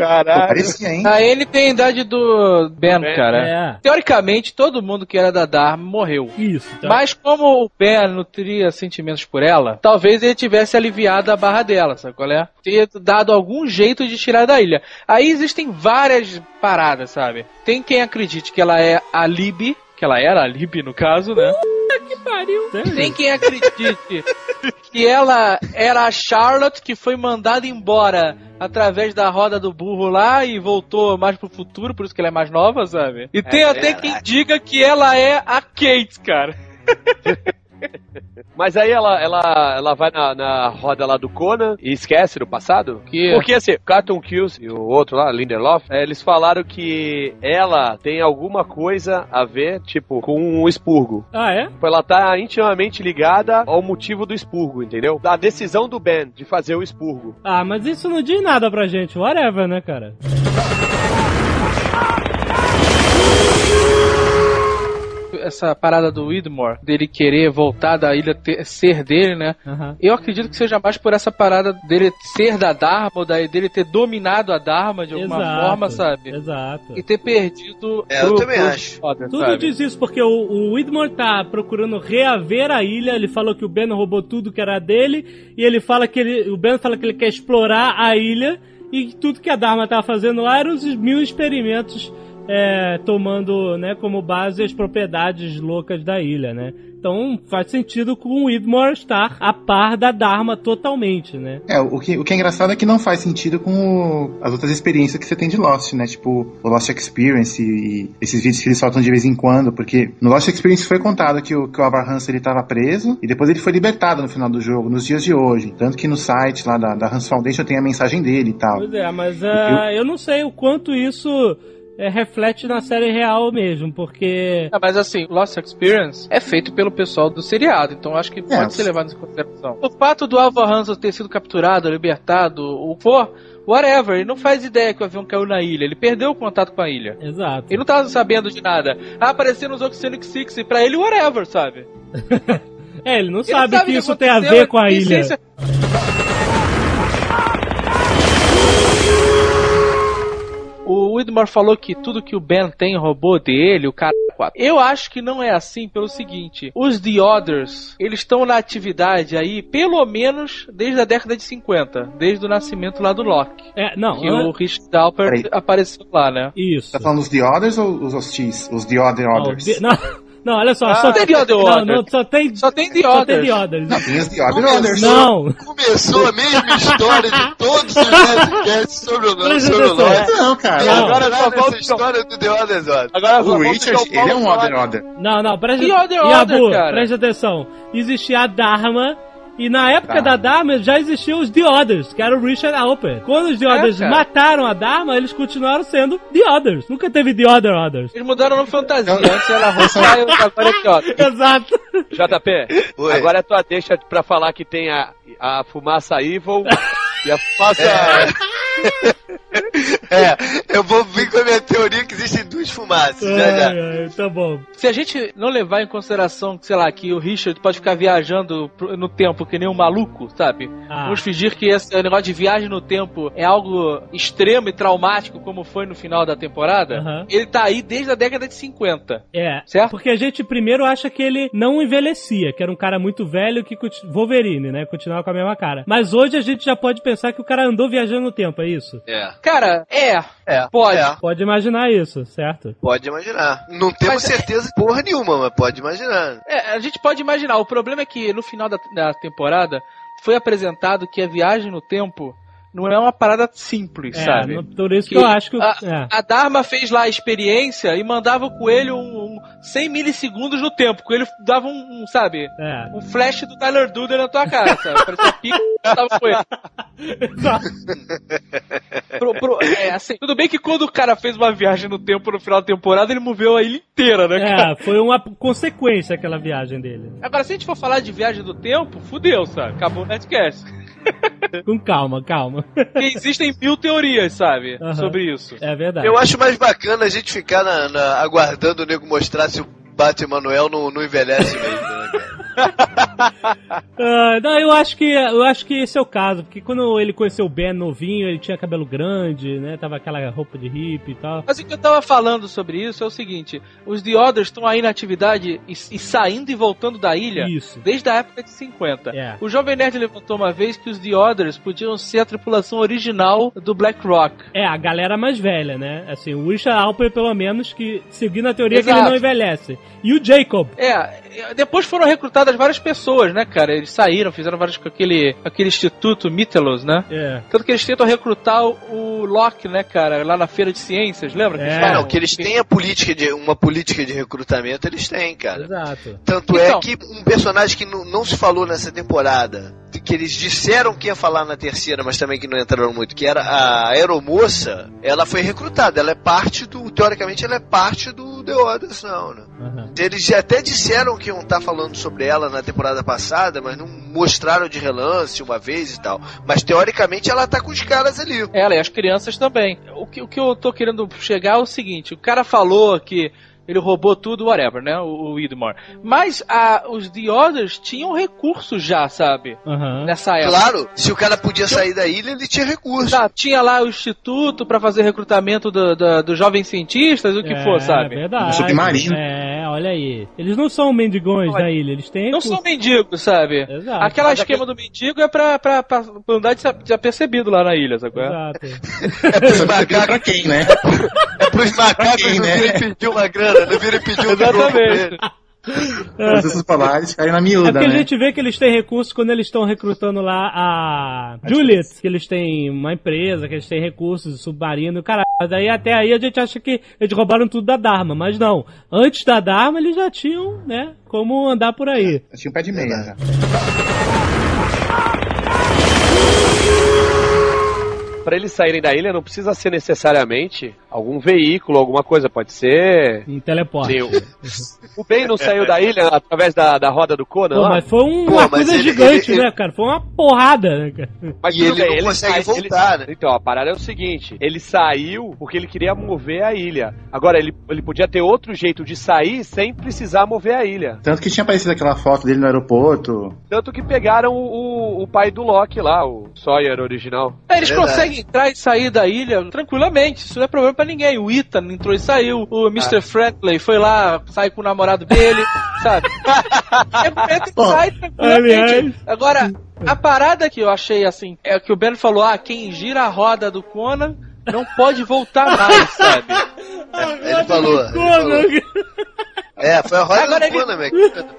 Caralho. parecia, hein? Ah, ele tem a idade do Ben, cara. É, Teoricamente, todo mundo que era da Dharma morreu. isso. Tá. Mas como o Ben nutria sentimentos por ela, talvez ele tivesse aliviado a barra dela, sabe qual é? Ter dado algum jeito de tirar da ilha. Aí existem várias paradas, sabe? Tem quem acredite que ela é a Libby, que ela era a Libby no caso, né? que pariu. Tem quem acredite que ela era a Charlotte que foi mandada embora através da roda do burro lá e voltou mais pro futuro, por isso que ela é mais nova, sabe? E tem até quem diga que ela é a Kate, cara. Mas aí ela, ela, ela vai na, na roda lá do Conan e esquece do passado? Que- Porque assim, Carton Kills e o outro lá, Lindelof, eh, eles falaram que ela tem alguma coisa a ver, tipo, com o expurgo. Ah, é? Tipo, Ela tá intimamente ligada ao motivo do expurgo, entendeu? Da decisão do Ben de fazer o expurgo. Ah, mas isso não diz nada pra gente. Whatever, né, cara? Essa parada do Widmore, dele querer voltar da ilha ter- ser dele, né? Aham. Eu acredito que seja mais por essa parada dele ser da Dharma, ou daí dele ter dominado a Dharma de alguma Exato, forma, sabe? Exato. E ter perdido. É, eu também acho. Others, Tudo sabe? diz isso porque o, o Widmore tá procurando reaver a ilha. Ele falou que o Ben roubou tudo que era dele. E ele fala que ele. O Ben fala que ele quer explorar a ilha. E tudo que a Dharma tava fazendo lá eram os mil experimentos. É, tomando né, como base as propriedades loucas da ilha, né? Então faz sentido com o Widmore estar a par da Dharma totalmente, né? É, o que, o que é engraçado é que não faz sentido com o- as outras experiências que você tem de Lost, né? Tipo, o Lost Experience e, e esses vídeos que eles soltam de vez em quando, porque no Lost Experience foi contado que o, que o Abrahams ele tava preso e depois ele foi libertado no final do jogo, nos dias de hoje. Tanto que no site lá da, da Hans Foundation tem a mensagem dele e tal. Pois é, mas ah, eu não sei o quanto isso é, reflete na série real mesmo, porque Ah, mas assim, Lost Experience é feito pelo pessoal do seriado, então acho que pode É. ser levado em consideração. O fato do Alva Hansen ter sido capturado, libertado, o que for, whatever, ele não faz ideia que o avião caiu na ilha, ele perdeu o contato com a ilha. Exato. Ele não tá sabendo de nada. Ah, apareceu nos Oceanic Six e pra ele, whatever, sabe? É, ele não Ele sabe, sabe que que isso tem a ver com a ilha. ciência- O Widmore falou que tudo que o Ben tem roubou dele, o cara. Eu acho que não é assim pelo seguinte: os The Others, eles estão na atividade aí pelo menos desde a década de 50, desde o nascimento lá do Loki. É, não, Que an- o Rich Dalper apareceu lá, né? isso. Tá falando os The Others ou os hostis? Os The Other Não, Others? de- não, não, olha só, Ah, só tem The Other não, Others. não, só tem Só tem The só tem Others. The Others. Não, tem The. Não, Começou a mesma história de todos os Nerdcasts sobre o Presta sobre o atenção. Lost. Não, cara. Não. Agora só falta essa história do The. Agora O Richard, ele é um Other Other. não, não, presta The Other Yabu, Other, cara. presta atenção. Existia a Dharma E na época Tá. da Dharma já existiam os The Others, que era o Richard Alper. Quando os The Others cara. mataram a Dharma, eles continuaram sendo The Others. Nunca teve The Other Others. Eles mudaram no fantasia. Antes era Rosario, agora é Piotr. Exato. JP, Oi. agora é tua deixa pra falar que tem a, a fumaça evil e a fumaça. É, eu vou vir com a minha teoria que existem duas fumaças. Já, já. Ai, ai, tá bom. Se a gente não levar em consideração, sei lá, que o Richard pode ficar viajando no tempo que nem um maluco, sabe? Ah. Vamos fingir que esse negócio de viagem no tempo é algo extremo e traumático, como foi no final da temporada. Aham. Ele tá aí desde a década de 50. É, Certo? porque a gente primeiro acha que ele não envelhecia, que era um cara muito velho que Wolverine, né? Continuava com a mesma cara. Mas hoje a gente já pode pensar que o cara andou viajando no tempo, é isso? É. Cara, é. É. Pode. É, Pode imaginar isso, certo? pode imaginar. Não temos Mas- certeza de porra nenhuma, mas pode imaginar. É, a gente pode imaginar. O problema é que no final da, da temporada foi apresentado que a viagem no tempo não é uma parada simples, É, sabe? no- por isso que, Que eu acho que. a, é. a Dharma fez lá a experiência e mandava o coelho um, um 100 milissegundos no tempo. O coelho dava um, um, sabe, É. um flash do Tyler Durden na tua cara, sabe? Parecia pico e tava com ele. Pro- pro- é, assim, tudo bem que quando o cara fez uma viagem no tempo no final da temporada, ele moveu a ilha inteira, né, cara? É, foi uma consequência aquela viagem dele. Agora, se a gente for falar de viagem do tempo, fudeu, sabe? Acabou o Nerdcast. Com calma, calma. Porque existem mil teorias, sabe? Aham. Sobre isso. É verdade. Eu acho mais bacana a gente ficar na- na- aguardando o nego mostrar se o Batman Manuel não, não envelhece mesmo, né, cara? Ah, não, eu acho que eu acho que esse é o caso, porque quando ele conheceu o Ben novinho, ele tinha cabelo grande, né? Tava aquela roupa de hippie e tal. Mas o que eu tava falando sobre isso é o seguinte: os The Others estão aí na atividade e, e saindo e voltando da ilha Isso. desde a época de 50. É. O Jovem Nerd levantou uma vez que os The Others podiam ser a tripulação original do Black Rock. É, a galera mais velha, né? Assim, o Richard Alper, pelo menos, que seguindo a teoria que Exato. ele não envelhece. E o Jacob. É, depois foram recrutadas várias pessoas, né, cara? Eles saíram, fizeram vários com aquele, aquele instituto Mytelos, né? É. Tanto que eles tentam recrutar o, o Locke, né, cara, lá na feira de ciências, lembra? Que eles É. falam? Não, que eles têm a política de, uma política de recrutamento, eles têm, cara. Exato. Tanto Então. é que um personagem que não, não se falou nessa temporada, que eles disseram que ia falar na terceira, mas também que não entraram muito, que era a aeromoça, ela foi recrutada, ela é parte do, teoricamente ela é parte do The Others, não, né? Aham. Eles até disseram que iam estar falando sobre ela na temporada passada, mas não mostraram de relance uma vez e tal. Mas teoricamente ela tá com os caras ali. Ela e as crianças também. O que, o que eu tô querendo chegar é o seguinte: o cara falou que ele roubou tudo, whatever, né? O, o Widmore. Mas a, os The Others tinham recursos já, sabe? Aham. Nessa época. Claro, se o cara podia sair da ilha, ele tinha recurso. Tá, tinha lá o instituto pra fazer recrutamento do- do- dos jovens cientistas, o que é, for, sabe? É verdade. Submarino. É, olha aí. Eles não são mendigões da ilha, eles têm. Não recurso. são mendigos, sabe? Exato. Aquele Mas esquema do mendigo é pra, pra, pra andar desa- desapercebido lá na ilha, sabe? é? Exato. É pros Pra macacos, quem, né? é pros macacos quem, não né? virem pedir uma grana, pedir um troco pra Exatamente. ele. Os ursos polares caem na É miúda, porque a né? gente vê que eles têm recursos quando eles estão recrutando lá a Juliet, que eles têm uma empresa, que eles têm recursos, submarino, caralho. Daí até aí a gente acha que eles roubaram tudo da Dharma, mas não. Antes da Dharma eles já tinham, né, como andar por aí. Tinha um pé de meia já. Pra eles saírem da ilha não precisa ser necessariamente algum veículo, alguma coisa. Pode ser. Um teleporte. Sim, o- O Ben não saiu da ilha através da, da roda do Conan Pô, lá? mas foi um- Pô, uma mas coisa ele- gigante, ele- né, cara? Foi uma porrada, né, cara? Mas E ele bem, não consegue sai- voltar, né? Então, a parada é o seguinte: ele saiu porque ele queria mover a ilha. Agora, ele, ele podia ter outro jeito de sair sem precisar mover a ilha. Tanto que tinha aparecido aquela foto dele no aeroporto. Tanto que pegaram o, o, o pai do Loki lá, o Sawyer original. É, Eles Verdade. conseguem entrar e sair da ilha tranquilamente, isso não é problema pra ninguém. O Ethan entrou e saiu, o Mr. Ah. Friendly foi lá, sai com o namorado dele, sabe? É, e Bom, sai tranquilamente. Agora, a parada que eu achei assim, é que o Ben falou, ah, quem gira a roda do Conan não pode voltar mais, sabe? Ele falou. ele falou. É, foi a roda Agora do ele- Conan, Mac.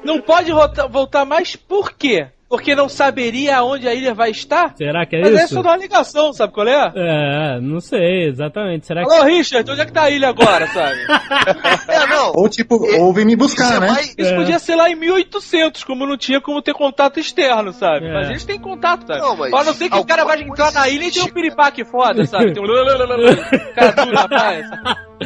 Não pode voltar, voltar mais por quê? Porque não saberia aonde a ilha vai estar? Será que é Mas é isso? só uma ligação, sabe qual é? É, não sei, exatamente. Será que. Alô, Richard, onde é que tá a ilha agora, sabe? É, não. Ou tipo, ou vem me buscar, Isso é né? mais- Isso É. podia ser lá em 1800, como não tinha como ter contato externo, sabe? É. Mas eles têm contato, sabe? Não, mas a não ser que o cara vai entrar na ilha e tem um piripaque foda, sabe? Tem um cara tudo na praia.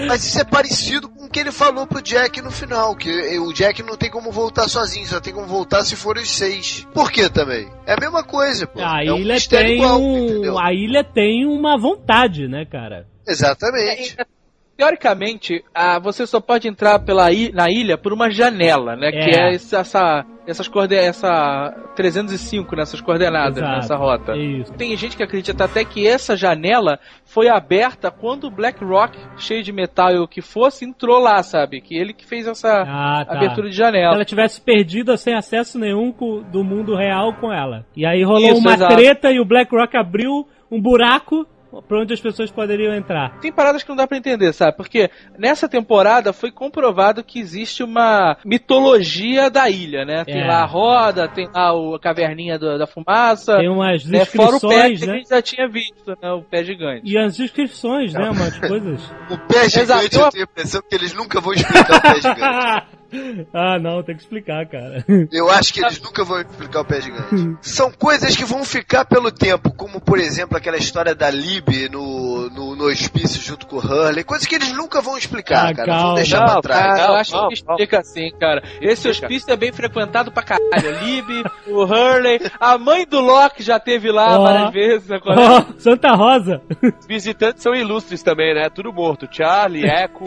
Mas isso é parecido com o que ele falou pro Jack no final, que o Jack não tem como voltar sozinho, só tem como voltar se for os seis. Por que também? É a mesma coisa, pô. A é um ilha tem igual, um. A ilha tem uma vontade, né, cara? Exatamente. Teoricamente, ah, você só pode entrar pela i- na ilha por uma janela, né? Que É. é essa, essa, essas coorden essa 305 nessas coordenadas, Exato. nessa rota. É isso. Tem gente que acredita até que essa janela foi aberta quando o Black Rock, cheio de metal e o que fosse, entrou lá, sabe? Que ele que fez essa Ah, tá. abertura de Se janela. ela tivesse perdido sem acesso nenhum do mundo real com ela. E aí rolou Isso, uma exato. treta e o BlackRock abriu um buraco pra onde as pessoas poderiam entrar. Tem paradas que não dá pra entender, sabe? Porque nessa temporada foi comprovado que existe uma mitologia da ilha, né? Tem É. lá a roda, tem lá a caverninha do- da fumaça, Tem umas né? Fora o pé inscrições, que a né? gente já tinha visto, né? O pé gigante. E as inscrições, né? Umas coisas. O pé gigante, Exato. eu tenho a impressão que eles nunca vão explicar o pé gigante. ah, não, tem que explicar, cara. Eu acho que eles nunca vão explicar o pé gigante. São coisas que vão ficar pelo tempo, como por exemplo aquela história da Lib no, no, no hospício junto com o Hurley, coisas que eles nunca vão explicar, Ah, cara. calma. Vão deixar Não, pra trás. Ah, eu acho não, que explica assim, cara. Esse hospício é bem frequentado pra caralho. O Lib, o Hurley, a mãe do Loki já teve lá Ó. várias vezes, né? Ó, Santa Rosa. Visitantes são ilustres também, né? Tudo morto. Charlie, Echo.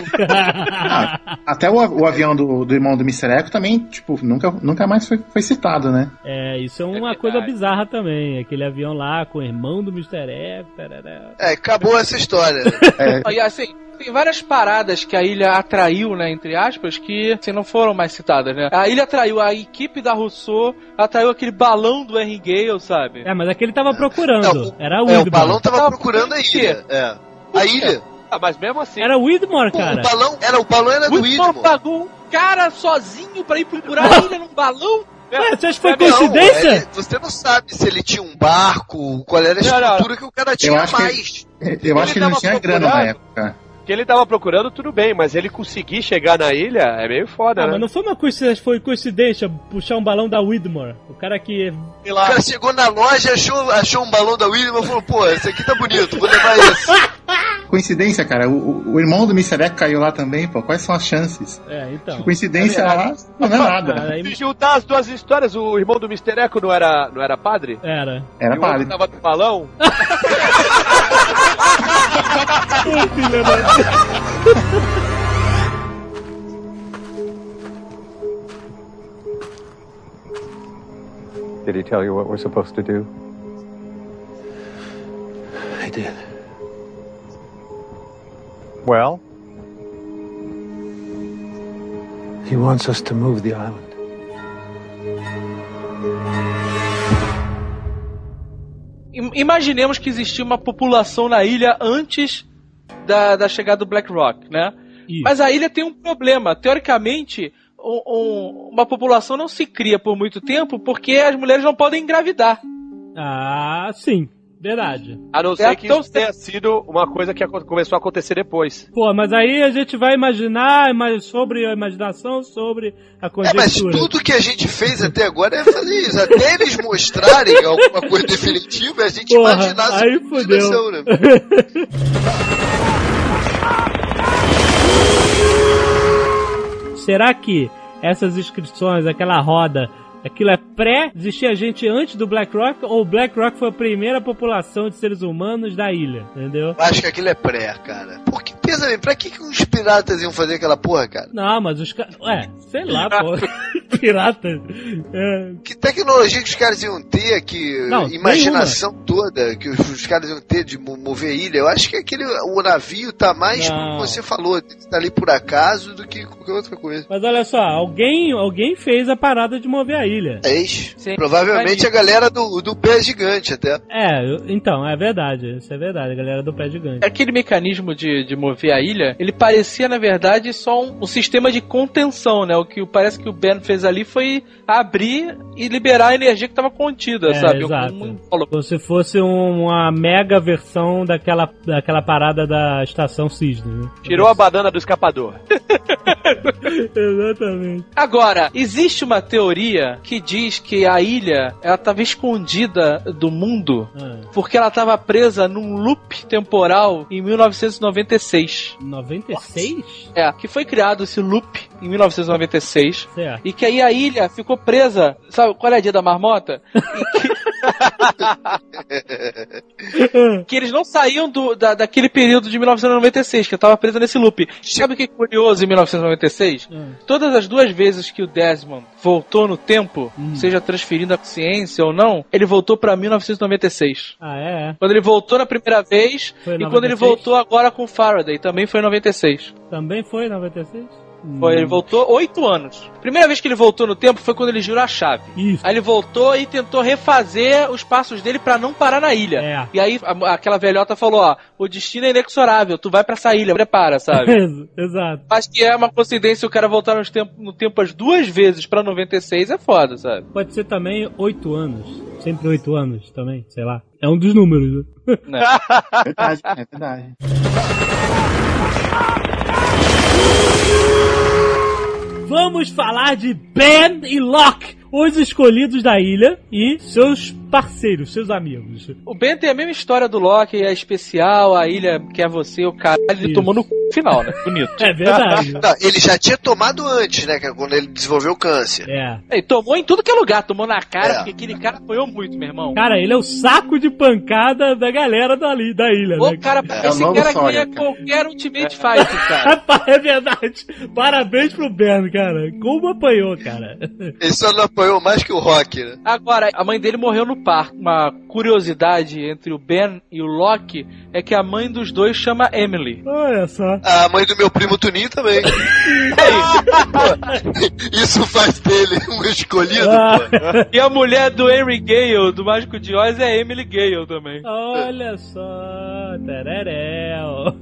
Ah, até o, o avião do, do irmão do Mr. Echo também, tipo, nunca, nunca mais foi, foi citado, né? É, isso é uma verdade. coisa bizarra também. Aquele avião lá com o irmão do Mr. Echo. tarará. É, acabou essa história. É, E assim, tem várias paradas que a ilha atraiu, né, entre aspas, que assim, não foram mais citadas, né? A ilha atraiu a equipe da Rousseau, atraiu aquele balão do Henry Gale, sabe? É, mas aquele tava procurando. Não, o- Era o É, o Widmore. balão tava Tá, procurando a ilha. É. A ilha. Ah, mas mesmo assim. Era o Widmore, cara. o balão era o balão era do Whitmore Widmore. pagou um cara sozinho pra ir procurar a ilha num balão? Ué, você acha que foi Não, coincidência? ele- você não sabe se ele tinha um barco, qual era a Não, não. estrutura que o cara tinha acho que- mais. eu acho que ele não tinha grana na procurando. época. que ele tava procurando, tudo bem, mas ele conseguir chegar na ilha é meio foda, Ah, né? mas não foi uma coincidência, foi coincidência puxar um balão da Widmore. O cara que. Sei O cara chegou na loja, achou, achou um balão da William e falou, pô, esse aqui tá bonito, vou levar esse. Coincidência, cara. O, o- irmão do Mr. Echo caiu lá também, pô. Quais são as chances? É, então. Coincidência lá não é nada. aí- Se juntar as duas histórias, o irmão do Mr. Echo não era, não era padre? Era. Era e padre. tava no balão? Filha da- Did he tell you what we're supposed to do? I did. Well, He wants us to move the island. Im- Imaginemos que existia uma população na ilha antes da, da chegada do Black Rock, né? Isso. Mas a ilha tem um problema. Teoricamente, um- um- uma população não se cria por muito tempo porque as mulheres não podem engravidar. Ah, sim. Verdade. A não É, ser que então isso tenha sido uma coisa que começou a acontecer depois. Pô, mas aí a gente vai imaginar mas sobre a imaginação, sobre a É, mas conjectura. tudo que a gente fez até agora é fazer isso. Até eles mostrarem alguma coisa definitiva, a gente Porra, imaginar a aí fudeu. né? Será que essas inscrições, aquela roda, aquilo é pré? Existia gente antes do Black Rock ou o Black Rock foi a primeira população de seres humanos da ilha? Entendeu? Eu acho que aquilo é pré, cara. Porque, pensa bem, pra que, que os piratas iam fazer aquela porra, cara? Não, mas os caras. Ué, sei lá, pô. Piratas. É, Que tecnologia que os caras iam ter, que Não, imaginação toda que os, os caras iam ter de mo- mover a ilha. Eu acho que aquele, o navio tá mais, Não. como você falou, tá ali por acaso do que qualquer outra coisa. Mas olha só, alguém, alguém fez a parada de mover a ilha. Ex. Sim. Provavelmente a galera do, do pé gigante até. É, então, é verdade. Isso é verdade, a galera do pé gigante. Aquele mecanismo de, de mover a ilha, ele parecia, na verdade, só um, um sistema de contenção, né? O que parece que o Ben fez ali foi abrir e liberar a energia que estava contida, É, sabe? exato. Um- um- Como se fosse um- uma mega versão daquela, daquela parada da estação Cisne. Né? Tirou a badana do escapador. Exatamente. Agora, existe uma teoria que diz que a ilha ela estava escondida do mundo Ah, porque ela estava presa num loop temporal em 1996. 96? É, que foi criado esse loop em 1996 Certo. e que aí a ilha ficou presa, sabe qual é a dia da marmota? Que, que eles não saíam do, da, daquele período de 1996, que eu tava presa nesse loop. Sabe o que é curioso em 1996? Hum. Todas as duas vezes que o Desmond voltou no tempo, seja transferindo a consciência ou não, ele voltou pra 1996. Ah, é? é. Quando ele voltou na primeira vez Foi e quando ele 96? voltou agora com o Faraday, também foi em 96. Também foi 96? Foi, ele voltou oito anos. Primeira vez que ele voltou no tempo foi quando ele girou a chave. Isso. Aí ele voltou e tentou refazer os passos dele pra não parar na ilha. É. E aí a- aquela velhota falou, ó, o destino é inexorável, tu vai pra essa ilha, prepara, sabe? Exato. Acho que é uma coincidência o cara voltar tempo, no tempo as duas vezes pra 96 é foda, sabe? Pode ser também 8 anos. Sempre 8 anos também, sei lá. É um dos números. né? Né? Verdade, é verdade. Vamos falar de Ben e Locke, os escolhidos da ilha e seus parceiros, seus amigos. O Ben tem a mesma história do Loki, é especial, a ilha quer você, o cara, ele Isso. tomou no c- final, né? Bonito. É verdade. Não, ele já tinha tomado antes, né? Que é quando ele desenvolveu o câncer. É. Ele tomou em tudo que é lugar, tomou na cara, É. porque aquele cara apoiou muito, meu irmão. Cara, ele é o saco de pancada da galera dali, da ilha, O né? cara, É esse novo cara ganha cara. qualquer Ultimate Fighter, cara. Rapaz, é verdade. Parabéns pro Ben, cara. Como apanhou, cara. Ele só não apoiou mais que o Rock, né? Agora, a mãe dele morreu no parto. Uma curiosidade entre o Ben e o Loki é que a mãe dos dois chama Emily. Olha só. A mãe do meu primo Tuninho também. Isso faz dele um escolhido, Ah, pô. E a mulher do Henry Gale, do Mágico de Oz, é Emily Gale também. olha só. Tereréu.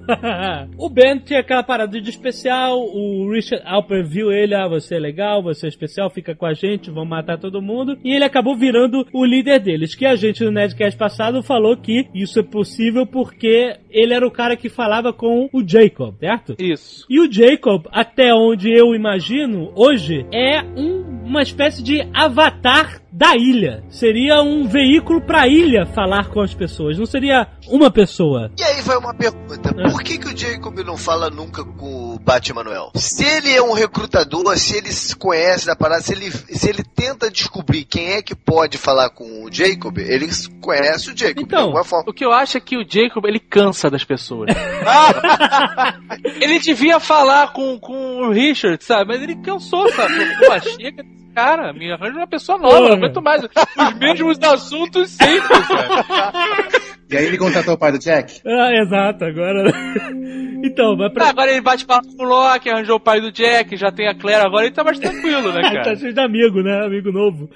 o Ben tinha aquela parada de especial. O Richard Alper viu ele. Ah, você é legal, você é especial, fica com a gente, vão matar todo mundo. E ele acabou virando o líder deles. Que a gente no Nerdcast passado falou que isso é possível porque ele era o cara que falava com o Jacob, certo? Isso. E o Jacob, até onde eu imagino, hoje, é um- uma espécie de avatar da ilha. Seria um veículo pra ilha falar com as pessoas, não seria uma pessoa. E aí vai uma pergunta: Ah. por que, que o Jacob não fala nunca com o Batmanuel? Se ele é um recrutador, se ele se conhece da parada, se ele, se ele tenta descobrir quem é que pode falar com o Jacob, ele conhece o Jacob Então, de alguma forma. O que eu acho é que o Jacob, ele cansa das pessoas. ele devia falar com, com o Richard, sabe? Mas ele cansou, sabe? Pô, chega cara, me arranja uma pessoa nova, não aguento mais os mesmos assuntos sempre, sabe? E aí ele contratou o pai do Jack? Ah, exato, agora. então, mas pra. Agora ele bate papo com o Loki, arranjou o pai do Jack, já tem a Claire agora, ele tá mais tranquilo, né, tá cara? cheio de amigo, né? Amigo novo.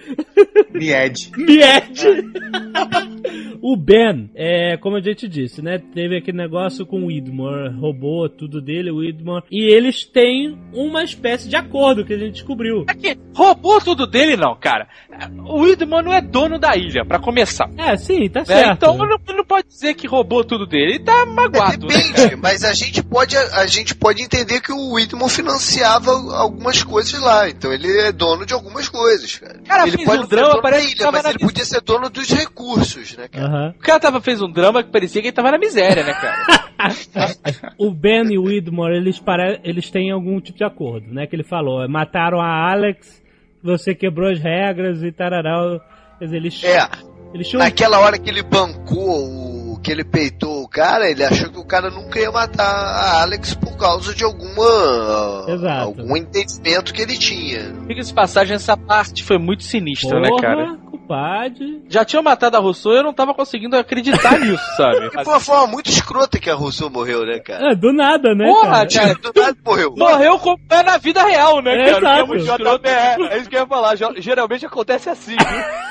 Mied. Mied! o Ben, é, como a gente disse, né? Teve aquele negócio com o Widmore, roubou tudo dele, o Widmore. E eles têm uma espécie de acordo que a gente descobriu. Aqui, roubou tudo dele, não, cara. O Widman não é dono da ilha, pra começar. É, sim, tá né? certo. Então não, não pode dizer que roubou tudo dele. Ele tá magoado. né? Depende, mas a gente pode a gente pode entender que o Whitman financiava algumas coisas lá, então ele é dono de algumas coisas, cara. Cara, ele pode um ser drama, dono da ilha, mas ele podia ser dono dos recursos, né, cara? Aham. O cara tava, fez um drama que parecia que ele tava na miséria, né, cara? o Ben e o Widmore, eles, pare... eles têm algum tipo de acordo, né? Que ele falou, mataram a Alex, você quebrou as regras e tarará. Quer dizer, eles, É, eles tinham... naquela hora que ele bancou o que ele peitou o cara, ele achou que o cara nunca ia matar a Alex por causa de alguma Exato. algum entendimento que ele tinha. Diga-se de passagem, essa parte foi muito sinistra, né, cara? Porra, pode. Já tinham matado a Rousseau e eu não tava conseguindo acreditar nisso, sabe? E foi uma forma muito escrota que a Rousseau morreu, né, cara? É, do nada, né? Porra, cara? cara. Do nada morreu. Morreu como é na vida real, né, É, cara? exato. É escroto. É, é isso que eu ia falar. Ge- Geralmente acontece assim, viu?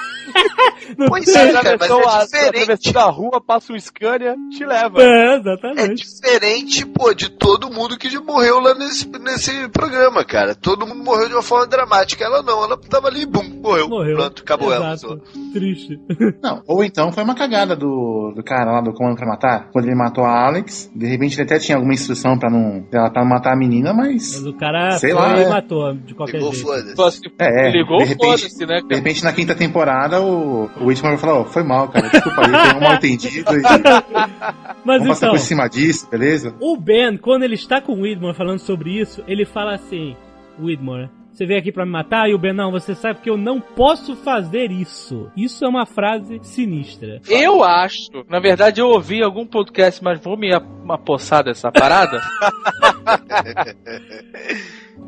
Não Pois tem- é, cara, mas é diferente. atravessando a rua, passa um Scania, te leva. É, É exatamente. diferente, pô, de todo mundo que morreu lá nesse, nesse programa, cara. Todo mundo morreu de uma forma dramática. Ela não, ela tava ali, bum, morreu. Morreu. Pronto, acabou ela. Exato. Triste. Não, ou então foi uma cagada do, do cara lá do Comando pra Matar. Quando ele matou a Alex, de repente ele até tinha alguma instrução pra não, pra pra não matar a menina, mas. Mas o cara Sei foi lá, e é. matou de qualquer Pegou jeito. foda-se. Só se É, é, ligou, de repente- foda-se, né, De cara? repente na quinta temporada o, o Whitman falou: "Ó, foi mal, cara, desculpa aí, foi um mal entendido e Mas vamos passar então, por cima disso, beleza? o Ben, quando ele está com o Widmore falando sobre isso, ele fala assim: Widmore, você veio aqui pra me matar? E o Ben, não, você sabe que eu não posso fazer isso. Isso é uma frase sinistra. Eu acho, na verdade eu ouvi em algum podcast, mas vou me apossar dessa parada.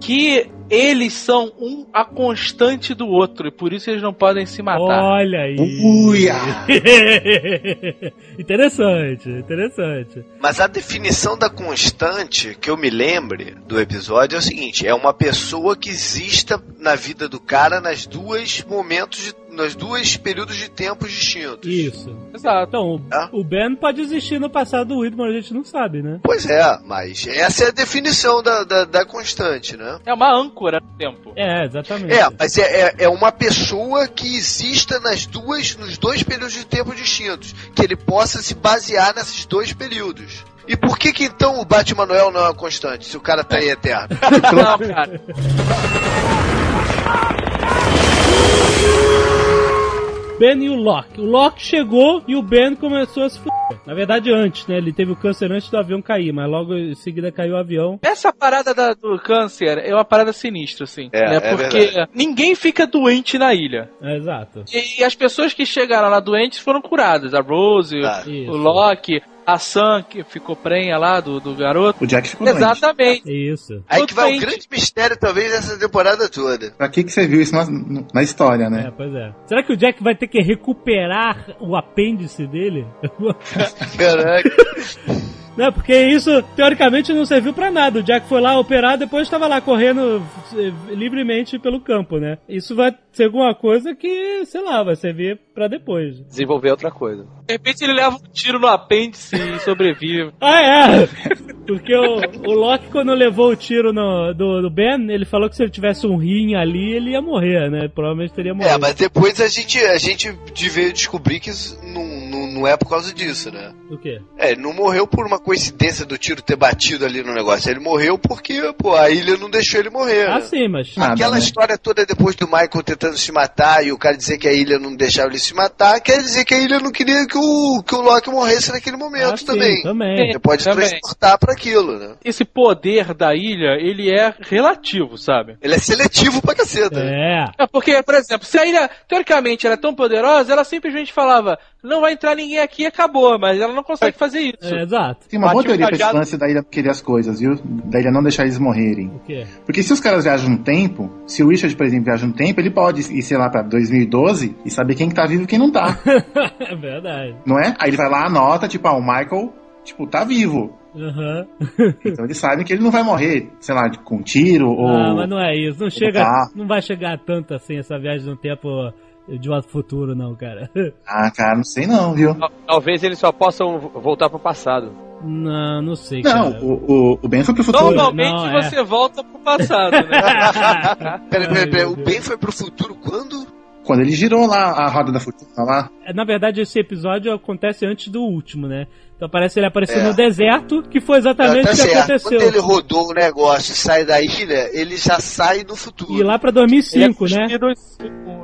que eles são um a constante do outro e por isso eles não podem se matar. Olha aí. Uia! interessante, interessante. Mas a definição da constante, que eu me lembre do episódio, é o seguinte: é uma pessoa que exista na vida do cara nas duas momentos, de, nas duas períodos de tempo distintos. Isso. Exato. Então, o- Ah. o Ben pode existir no passado do Widmore, a gente não sabe, né? Pois é, mas essa é a definição da, da, da constante, né? É uma âncora no tempo. É, exatamente. É, mas é, é, é uma pessoa que exista nas duas, nos dois períodos de tempo distintos, que ele possa se basear nesses dois períodos. E por que que então o Batman Noel não é uma constante, se o cara tá aí eterno? Não, cara. Ben e o Locke. O Locke chegou e o Ben começou a se fuder. Na verdade, antes, né? Ele teve o câncer antes do avião cair, mas logo em seguida caiu o avião. Essa parada da- do câncer é uma parada sinistra, assim. É, né? é Porque verdade. ninguém fica doente na ilha. É, exato. E as pessoas que chegaram lá doentes foram curadas. A Rose, Ah, isso. o Loki, a Sam, que ficou prenha lá do, do garoto. O Jack ficou doente. Exatamente. Isso. Aí que vai o Doente. grande mistério, talvez, dessa temporada toda. Pra que que você viu isso na, na história, É, né? pois é. Será que o Jack vai ter que recuperar o apêndice dele? Caraca. Não, porque isso, teoricamente, não serviu pra nada. O Jack foi lá operar, depois estava lá correndo eh, livremente pelo campo, né? Isso vai ser alguma coisa que, sei lá, vai servir pra depois. Desenvolver outra coisa. De repente ele leva um tiro no apêndice e sobrevive. Ah, é! Porque o, o Loki, quando levou o tiro no, do, do Ben, ele falou que se ele tivesse um rim ali, ele ia morrer, né? Provavelmente teria morrido. É, mas depois a gente, a gente veio descobrir que isso não, não, não é por causa disso, né? O quê? É, ele não morreu por uma coincidência do tiro ter batido ali no negócio. Ele morreu porque, pô, a ilha não deixou ele morrer. Ah, né? sim, mas... Nada, Aquela né? história toda depois do Michael tentando se matar e o cara dizer que a ilha não deixava ele se matar, quer dizer que a ilha não queria que o, que o Loki morresse naquele momento Ah, sim, também. também. Você pode Também. transportar pra aquilo, né? Esse poder da ilha, ele é relativo, sabe? Ele é seletivo pra caceta. É. É porque, por exemplo, se a ilha, teoricamente, ela é tão poderosa, ela simplesmente falava, não vai entrar ninguém aqui e acabou, mas ela não consegue fazer isso. É, exato. Tem uma boa Bate o teoria pra esse lance da ilha querer as coisas, viu? Da ilha não deixar eles morrerem. O quê? Porque se os caras viajam no tempo, se o Richard, por exemplo, viaja no tempo, ele pode ir, sei lá, pra 2012 e saber quem que tá vivo e quem não tá. é verdade. não é? Aí ele vai lá, anota, tipo, ah, o Michael, tipo, tá vivo. Aham. Então eles sabem que ele não vai morrer, sei lá, com um tiro ou. Ah, mas não é isso. Não chega. tá. Não vai chegar tanto assim essa viagem no tempo de volta ao futuro, não, cara. Ah, cara, não sei não, viu? Tal- Talvez eles só possam voltar pro passado. Não, não sei, Não, cara. o, o, o Ben foi pro futuro. Normalmente Não, é. você volta pro passado, né? Peraí, peraí, peraí. O Ben foi pro futuro quando? Quando ele girou lá a roda da fortuna lá. É, Na verdade, esse episódio acontece antes do último, né? Então parece ele aparecer É. no deserto, que foi exatamente tá o que certo. aconteceu. Quando ele rodou o negócio e sai da ilha, ele já sai no futuro. E lá pra Ele é 2005, né?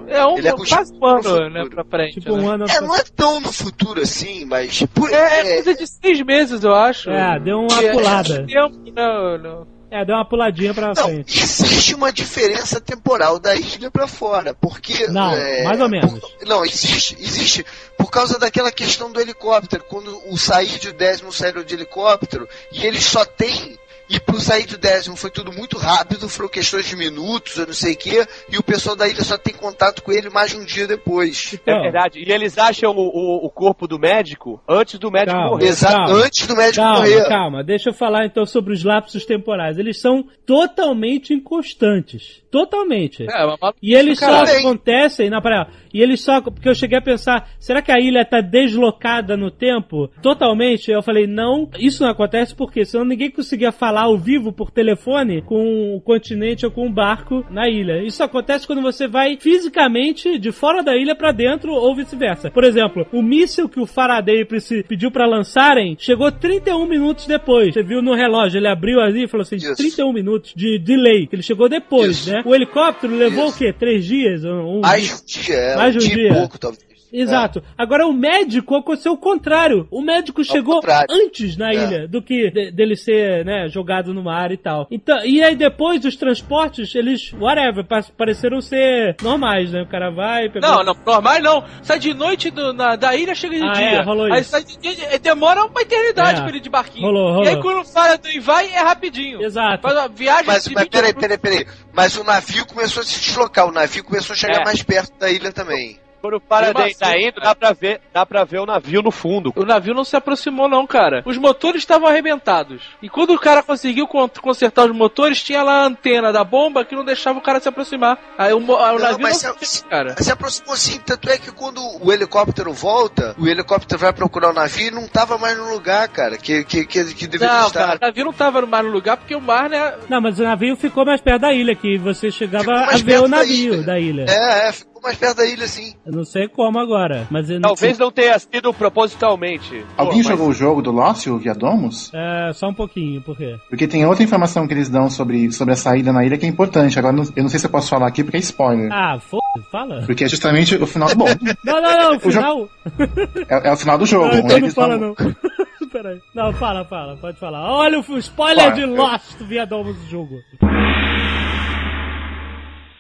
É um, Ele é quase um ano, no futuro. né, pra frente. Tipo um né? ano. É, não é tão no futuro assim, mas. Por, É, é, coisa de seis meses, eu acho. É, deu uma É, pulada. tempo, não, não. É, deu uma puladinha pra Não, frente. existe uma diferença temporal da ilha pra fora, porque... Não, é, mais ou menos. por- não, existe, existe, por causa daquela questão do helicóptero, quando o Said e o Desmond saíram de helicóptero, e eles só têm E pro sair do décimo foi tudo muito rápido, foram questões de minutos, eu não sei o quê, e o pessoal da ilha só tem contato com ele mais de um dia depois. É verdade. E eles acham o, o, o corpo do médico antes do médico Calma, morrer. Exato, calma. antes do médico Calma, morrer. calma. Deixa eu falar então sobre os lapsos temporais. Eles são totalmente inconstantes. Totalmente. É, mas maluco, E eles só acontecem, não, pera, e eles só, porque eu cheguei a pensar, será que a ilha tá deslocada no tempo? Totalmente? Eu falei, não, isso não acontece porque senão ninguém conseguia falar ao vivo por telefone com o continente ou com o barco na ilha. Isso acontece quando você vai fisicamente de fora da ilha pra dentro ou vice-versa. Por exemplo, o míssil que o Faraday pediu pra lançarem chegou 31 minutos depois. Você viu no relógio, ele abriu ali e falou assim, Isso. 31 minutos de delay, ele chegou depois, Isso. né? O helicóptero levou Isso. o quê? Três dias? Um, um Mais um dia, é, Mais de um dia, pouco, talvez. Exato. Agora o médico aconteceu o contrário. O médico chegou antes na É. ilha do que de- dele ser, né, jogado no mar e tal. Então, e aí depois os transportes, eles, whatever, pa- pareceram ser normais, né? O cara vai, pegou... Não, não, normal não. Sai de noite do- na- da ilha, chega de Ah, dia. é, rolou Aí isso. sai de dia, demora uma eternidade É. pra ele ir de barquinho. Rolou, rolou. E aí quando fala do e vai, é rapidinho. Exato. Faz uma viagem Mas, de mas 20 peraí, peraí, peraí. Mas o navio começou a se deslocar, o navio começou a chegar É. mais perto da ilha também. Quando o Faraday tá indo, dá pra, ver, dá pra ver o navio no fundo. O navio não se aproximou, não, cara. Os motores estavam arrebentados. E quando o cara conseguiu con- consertar os motores, tinha lá a antena da bomba que não deixava o cara se aproximar. Aí o, o Não, navio mas não se- se cara. Se aproximou sim, tanto é que quando o helicóptero volta, o helicóptero vai procurar o navio e não tava mais no lugar, cara, que, que, que, que deveria Não, estar. cara, o navio não tava mais no lugar porque o mar, né? Não, mas o navio ficou mais perto da ilha, que você chegava a ver o perto da navio ilha. da ilha. É, é, ficou mais perto da ilha, sim. Eu não sei como agora, mas... eu não- Talvez não tenha sido propositalmente. Alguém Pô, mas- jogou o jogo do Lost, o Viadomos? É, só um pouquinho, por quê? Porque tem outra informação que eles dão sobre, sobre a saída na ilha que é importante. Agora, não- eu não sei se eu posso falar aqui porque é spoiler. Ah, foda fala. Porque é justamente o final. Bom, Não, não, não, o O jo- final... é, é o final do jogo. Não, onde então não eles fala não. Peraí. Não, fala, fala, pode falar. Olha o spoiler Fala. de Lost do Viadomos do jogo.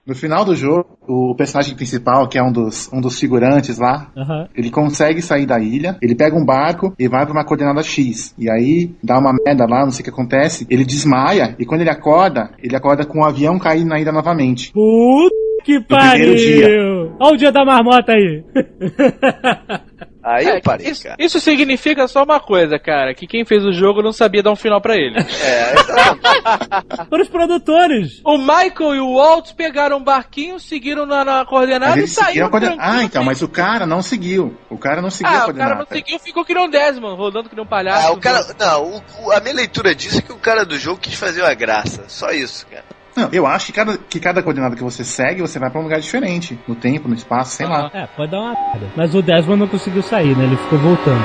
No final do jogo, o personagem principal, que é um dos, um dos figurantes lá, Aham. ele consegue sair da ilha, ele pega um barco e vai pra uma coordenada X. E aí dá uma merda lá, não sei o que acontece, ele desmaia e quando ele acorda, ele acorda com o avião cair na ilha novamente. Puta que pariu! Olha o dia da marmota aí. Aí É, eu parei, isso, cara. isso significa só uma coisa, cara, que quem fez o jogo não sabia dar um final pra ele. É, exatamente. Para os produtores. o Michael e o Walt pegaram um barquinho, seguiram na, na coordenada e saíram a coordena- Ah, então, mas o cara não seguiu. O cara não seguiu a Ah, o coordenada. cara não seguiu, ficou que nem um Desmond, rodando que nem um palhaço. Ah, o cara. Não, o- o- a minha leitura disso é que o cara do jogo quis fazer uma graça. Só isso, cara. Não, eu acho que cada, que cada coordenada que você segue, você vai pra um lugar diferente. No tempo, no espaço, sei lá. É, pode dar uma merda. Mas o Desmond não conseguiu sair, né? Ele ficou voltando.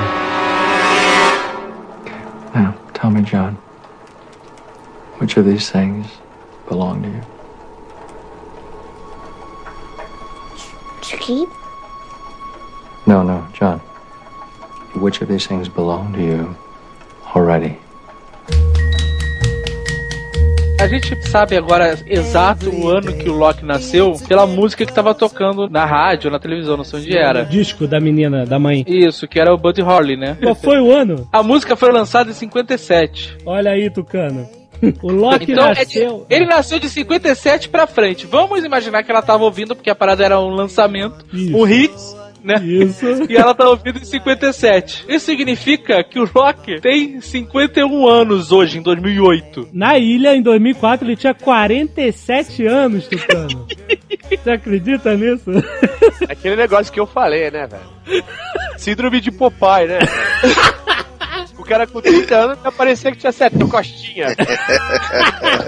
Now, tell me, John, which of these things belong to you? To keep? No, no, John. Which of these things belong to you already? A gente sabe agora exato o ano que o Loki nasceu pela música que tava tocando na rádio, na televisão, não sei onde O era. disco da menina, da mãe. Isso, que era o Buddy Holly, né? Qual foi o ano? A música foi lançada em 57. Olha aí, Tucano. O Loki Então, é nasceu. ele nasceu de 57 pra frente. Vamos imaginar que ela tava ouvindo, porque a parada era um lançamento, Isso. um hit, né? Isso. E ela tá ouvindo em 57. Isso significa que o Rock tem 51 anos hoje, em 2008. Na ilha, em 2004, ele tinha 47 anos, Tucano. Você acredita nisso? Aquele negócio que eu falei, né, velho? Síndrome de Popeye, né? O cara com 30 anos parecia que tinha sete costinha.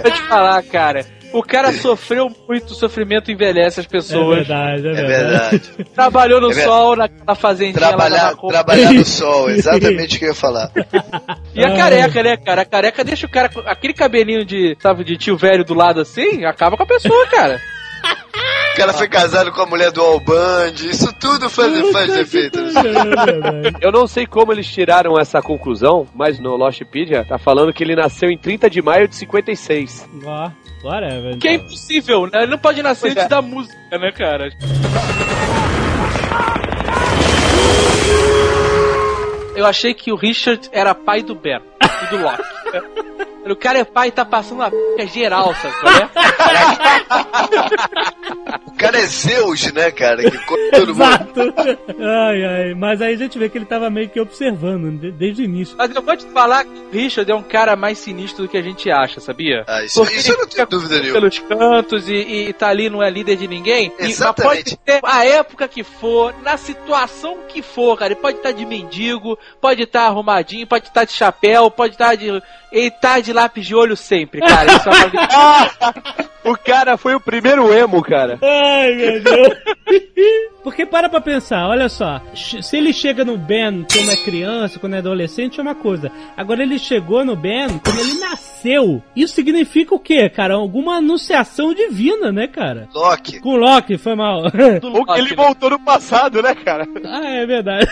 Vou te falar, cara. O cara sofreu muito, sofrimento envelhece as É pessoas. verdade, é É verdade. verdade. Trabalhou no É verdade. sol, na, na fazendinha lá Trabalhar, da Macomba. trabalhar no sol, exatamente o que eu ia falar. E a careca, né, cara? A careca deixa o cara com aquele cabelinho de, sabe, de tio velho do lado assim, acaba com a pessoa, cara. O cara foi casado com a mulher do Alband, isso tudo faz, faz efeito. Verdade. Eu não sei como eles tiraram essa conclusão, mas no Lostpedia tá falando que ele nasceu em 30 de maio de 56. Ó, whatever. Que é impossível, né? Ele não pode nascer Pois antes é. da música, né, cara? Eu achei que o Richard era pai do Ben e do Loki. O cara é pai e tá passando uma p geral, sabe é? O cara é Zeus, né, cara? Que todo mundo. Exato. Ai, ai. Mas aí a gente vê que ele tava meio que observando de- desde o início. Mas eu vou te falar que o Richard é um cara mais sinistro do que a gente acha, sabia? Ah, isso, Porque isso eu não tenho dúvida nenhuma. pelos cantos e, e tá ali, não é líder de ninguém. E, mas Exatamente. pode ter a época que for, na situação que for, cara. Ele pode estar de mendigo, pode estar arrumadinho, pode estar de chapéu, pode estar de. Ele tá de lápis de olho sempre, cara. Isso é uma O cara foi o primeiro emo, cara. Ai, meu Deus. Porque para pra pensar, olha só. Se ele chega no Ben quando é criança, quando é adolescente, é uma coisa. Agora ele chegou no Ben quando ele nasceu. Isso significa o quê, cara? Alguma anunciação divina, né, cara? Loki. Com Loki, foi mal. Ou que ele voltou no passado, né, cara? ah, é verdade.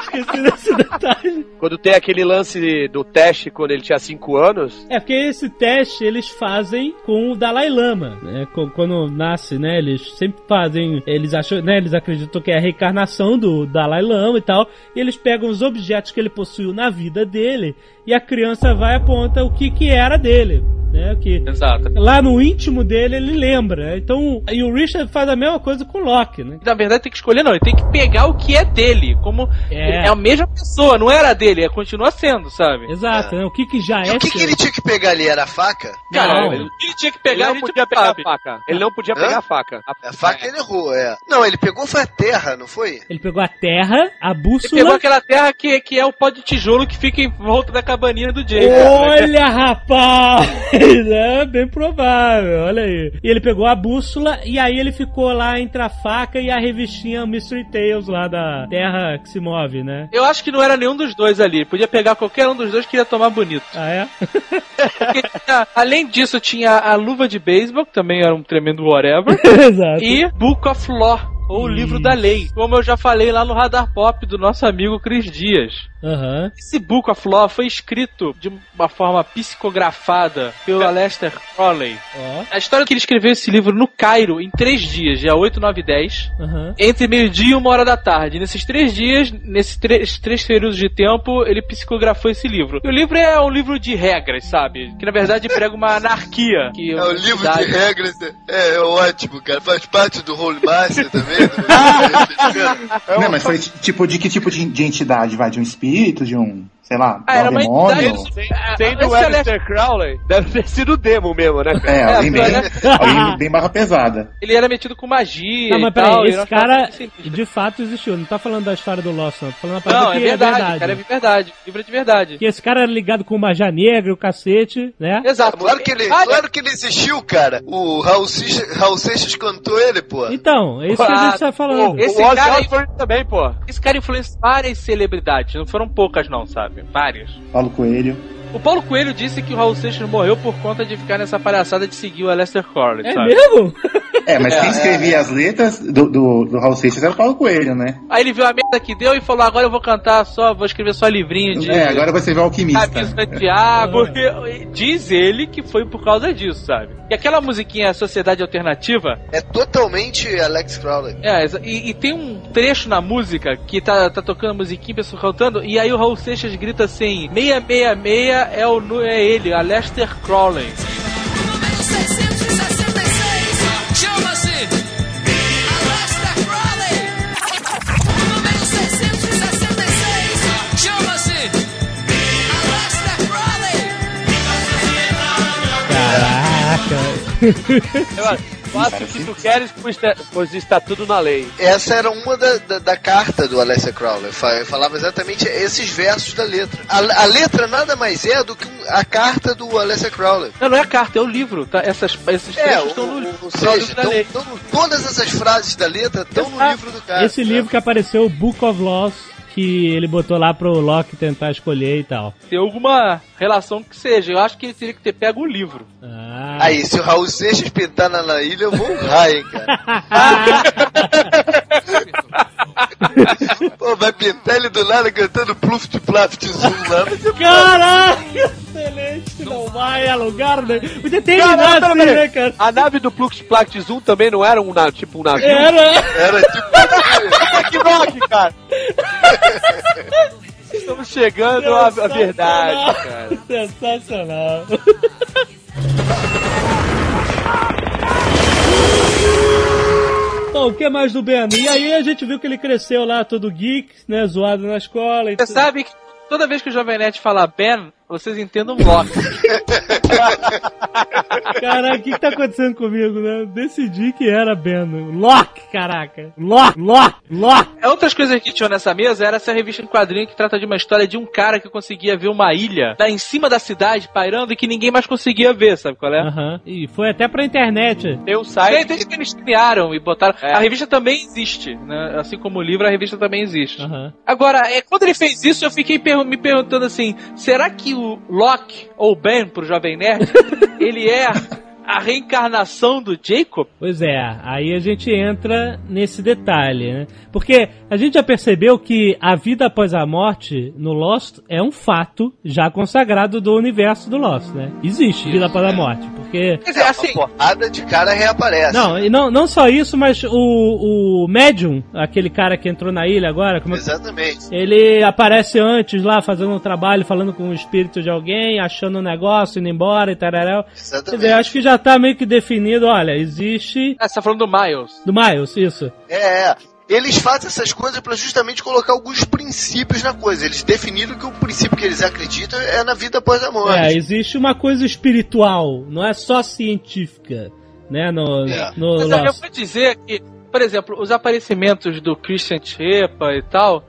Esqueci desse detalhe. Quando tem aquele lance do teste quando ele tinha 5 anos. É porque esse teste eles fazem com o Dalai Lama, né? Qu- Quando nasce, né? Eles sempre fazem, eles acham, né? Eles acreditam que é a reencarnação do Dalai Lama e tal. E eles pegam os objetos que ele possuiu na vida dele e a criança vai e aponta o que que era dele, né? Que Exato. lá no íntimo dele ele lembra. Então, e o Richard faz a mesma coisa com o Loki, né? Na verdade, tem que escolher, não. Ele tem que pegar o que é dele. Como É. é, a mesma pessoa, não era dele, é, continua sendo, sabe? Exato, né? O que que já E é o que, que ele tinha que pegar ali? Era a faca? Cara, ele, ele tinha que Ele pegar, a não podia pegar sabe. a faca. Ele não podia Hã? pegar a faca. A faca ele errou, é. Não, ele pegou foi a terra, não foi? Ele pegou a terra, a Ele bússola. pegou aquela terra que, que é o pó de tijolo que fica em volta da cabaninha do cara. Olha, rapaz! É bem provável, olha aí. E ele pegou a bússola e aí ele ficou lá entre a faca e a revistinha Mystery Tales lá da Terra que se move, né? Eu acho que não era nenhum dos dois ali. Podia pegar qualquer um dos dois que ia tomar bonito. Ah, é? Porque além disso, tinha a luva de beisebol, que também era um tremendo whatever. Exato. e Book of Law, ou o livro da lei. Como eu já falei lá no Radar Pop do nosso amigo Cris Dias. Aham. Esse Book of Law foi escrito de uma forma psicografada pelo Aleister Crowley. Ó. A história é que ele escreveu esse livro no Cairo em três dias, dia 8, 9 e 10, Aham. entre meio-dia e uma hora da tarde. Nesses três dias, nesses três, três períodos de tempo, ele psicografou esse livro. E o livro é um livro de regras, sabe? Que na verdade prega uma anarquia. Que É o livro de humanidade- regras. É, é ótimo, cara. Faz parte do Role Master também. Não, mas foi tipo de que tipo de, de entidade? Vai de um espírito, de um, sei lá, Ah, era um uma demônio? Ah, Sendo esse o Alistair Crowley, deve ter sido o demo mesmo, né, cara? É, alguém bem, né? alguém bem barra pesada. Ele era metido com magia. Não, mas tal, peraí, esse cara assim, de fato existiu. Não tá falando da história do Lost, não. Tô falando a parada Não, é que verdade, é verdade. cara, é verdade. Livro é de verdade. Que esse cara era ligado com magia negra, o cacete, né? Exato. Claro que, ele, Ah, claro que ele existiu, cara. O Raul Seixas, Raul Seixas cantou ele, pô. Então, é isso que a gente tá falando. Esse o cara também, pô. Esse cara influenciou várias celebridades, não foram poucas não, sabe? Várias. Paulo Coelho. O Paulo Coelho disse que o Raul Seixas morreu por conta de ficar nessa palhaçada de seguir o Aleister Crowley, É sabe? mesmo? É, mas É, quem é, escrevia as letras do, do, do Raul Seixas era o Paulo Coelho, né? Aí ele viu a merda que deu e falou, agora eu vou cantar só, vou escrever só livrinho de... É, agora você vê o alquimista. Camisa de água. Diz ele que foi por causa disso, sabe? E aquela musiquinha Sociedade Alternativa, É totalmente Alex Crowley. é, e, e tem um trecho na música que tá, tá tocando a musiquinha, pessoa cantando, e aí o Raul Seixas grita assim: 666 é, o, nu- é ele, Aleister Crowley. Chama-se Alastair Crowley. Número 666. Chama-se Alastair Crowley. Caraca. Faça o que tu queres, pois está- pois está tudo na lei. Essa era uma da, da, da carta do Alessia Crowley. Fa- Falava exatamente esses versos da letra. A, a letra nada mais é do que a carta do Alessia Crowley. Não, não é a carta, é o livro, tá? Essas, esses É, trechos o, estão no ou Tá no seja, livro da tão- lei. tão- todas essas frases da letra estão no livro do cara. Esse livro que apareceu, o Book of Laws, que ele botou lá pro Loki tentar escolher e tal. Tem alguma relação que seja. Eu acho que ele teria que ter pego o livro. Ah. Aí, se o Raul Seixas pintar na, na ilha, eu vou honrar, hein, cara. Pô, vai pintar ele do nada cantando Pluft Plaft Zoom lá. Caraca, excelente. Não vai a lugar, né? Podia terminar assim, peraí. né, cara? A nave do Plux Plact Zoom também não era um, na- tipo um navio? Era. Era tipo. que rock, cara! Estamos chegando à, verdade, cara. Sensacional. Bom, o que mais do Ben? E aí a gente viu que ele cresceu lá todo geek, né, zoado na escola. e Você tudo. sabe que toda vez que o Jovem Nerd fala Ben, vocês entendem um Loki. Caraca, o que, que tá acontecendo comigo, né? Decidi que era Ben. Loki, caraca. Loki, Loki, Loki. É, Outras coisas que tinham nessa mesa era essa revista em quadrinho que trata de uma história de um cara que conseguia ver uma ilha lá em cima da cidade, pairando, e que ninguém mais conseguia ver, sabe qual é? Aham. E foi até pra internet. Tem o site. Desde que eles criaram e botaram. A revista também existe, né? Assim como o livro, a revista também existe. Aham. Agora, é, quando ele fez isso, eu fiquei per- me perguntando assim: será que o Locke, ou Ben pro Jovem Nerd, ele é a reencarnação do Jacob? Pois é, aí a gente entra nesse detalhe, né? Porque a gente já percebeu que a vida após a morte no Lost é um fato já consagrado do universo do Lost, né? Existe vida após a morte, porque... Quer dizer, assim. Uma porrada de cara reaparece. Não, e não, não só isso, mas o, o Medium, aquele cara que entrou na ilha agora, como é Exatamente. ele aparece antes lá fazendo um trabalho, falando com o espírito de alguém, achando um negócio, indo embora e tal. Quer Exatamente. dizer, acho que já tá meio que definido, olha, existe... Ah, você tá falando do Miles. Do Miles, isso. É, é. Eles fazem essas coisas para justamente colocar alguns princípios na coisa. Eles definiram que o princípio que eles acreditam é na vida após a morte. É, existe uma coisa espiritual, não é só científica, né? No, É. no Mas eu vou dizer que, por exemplo, os aparecimentos do Christian Shepa e tal,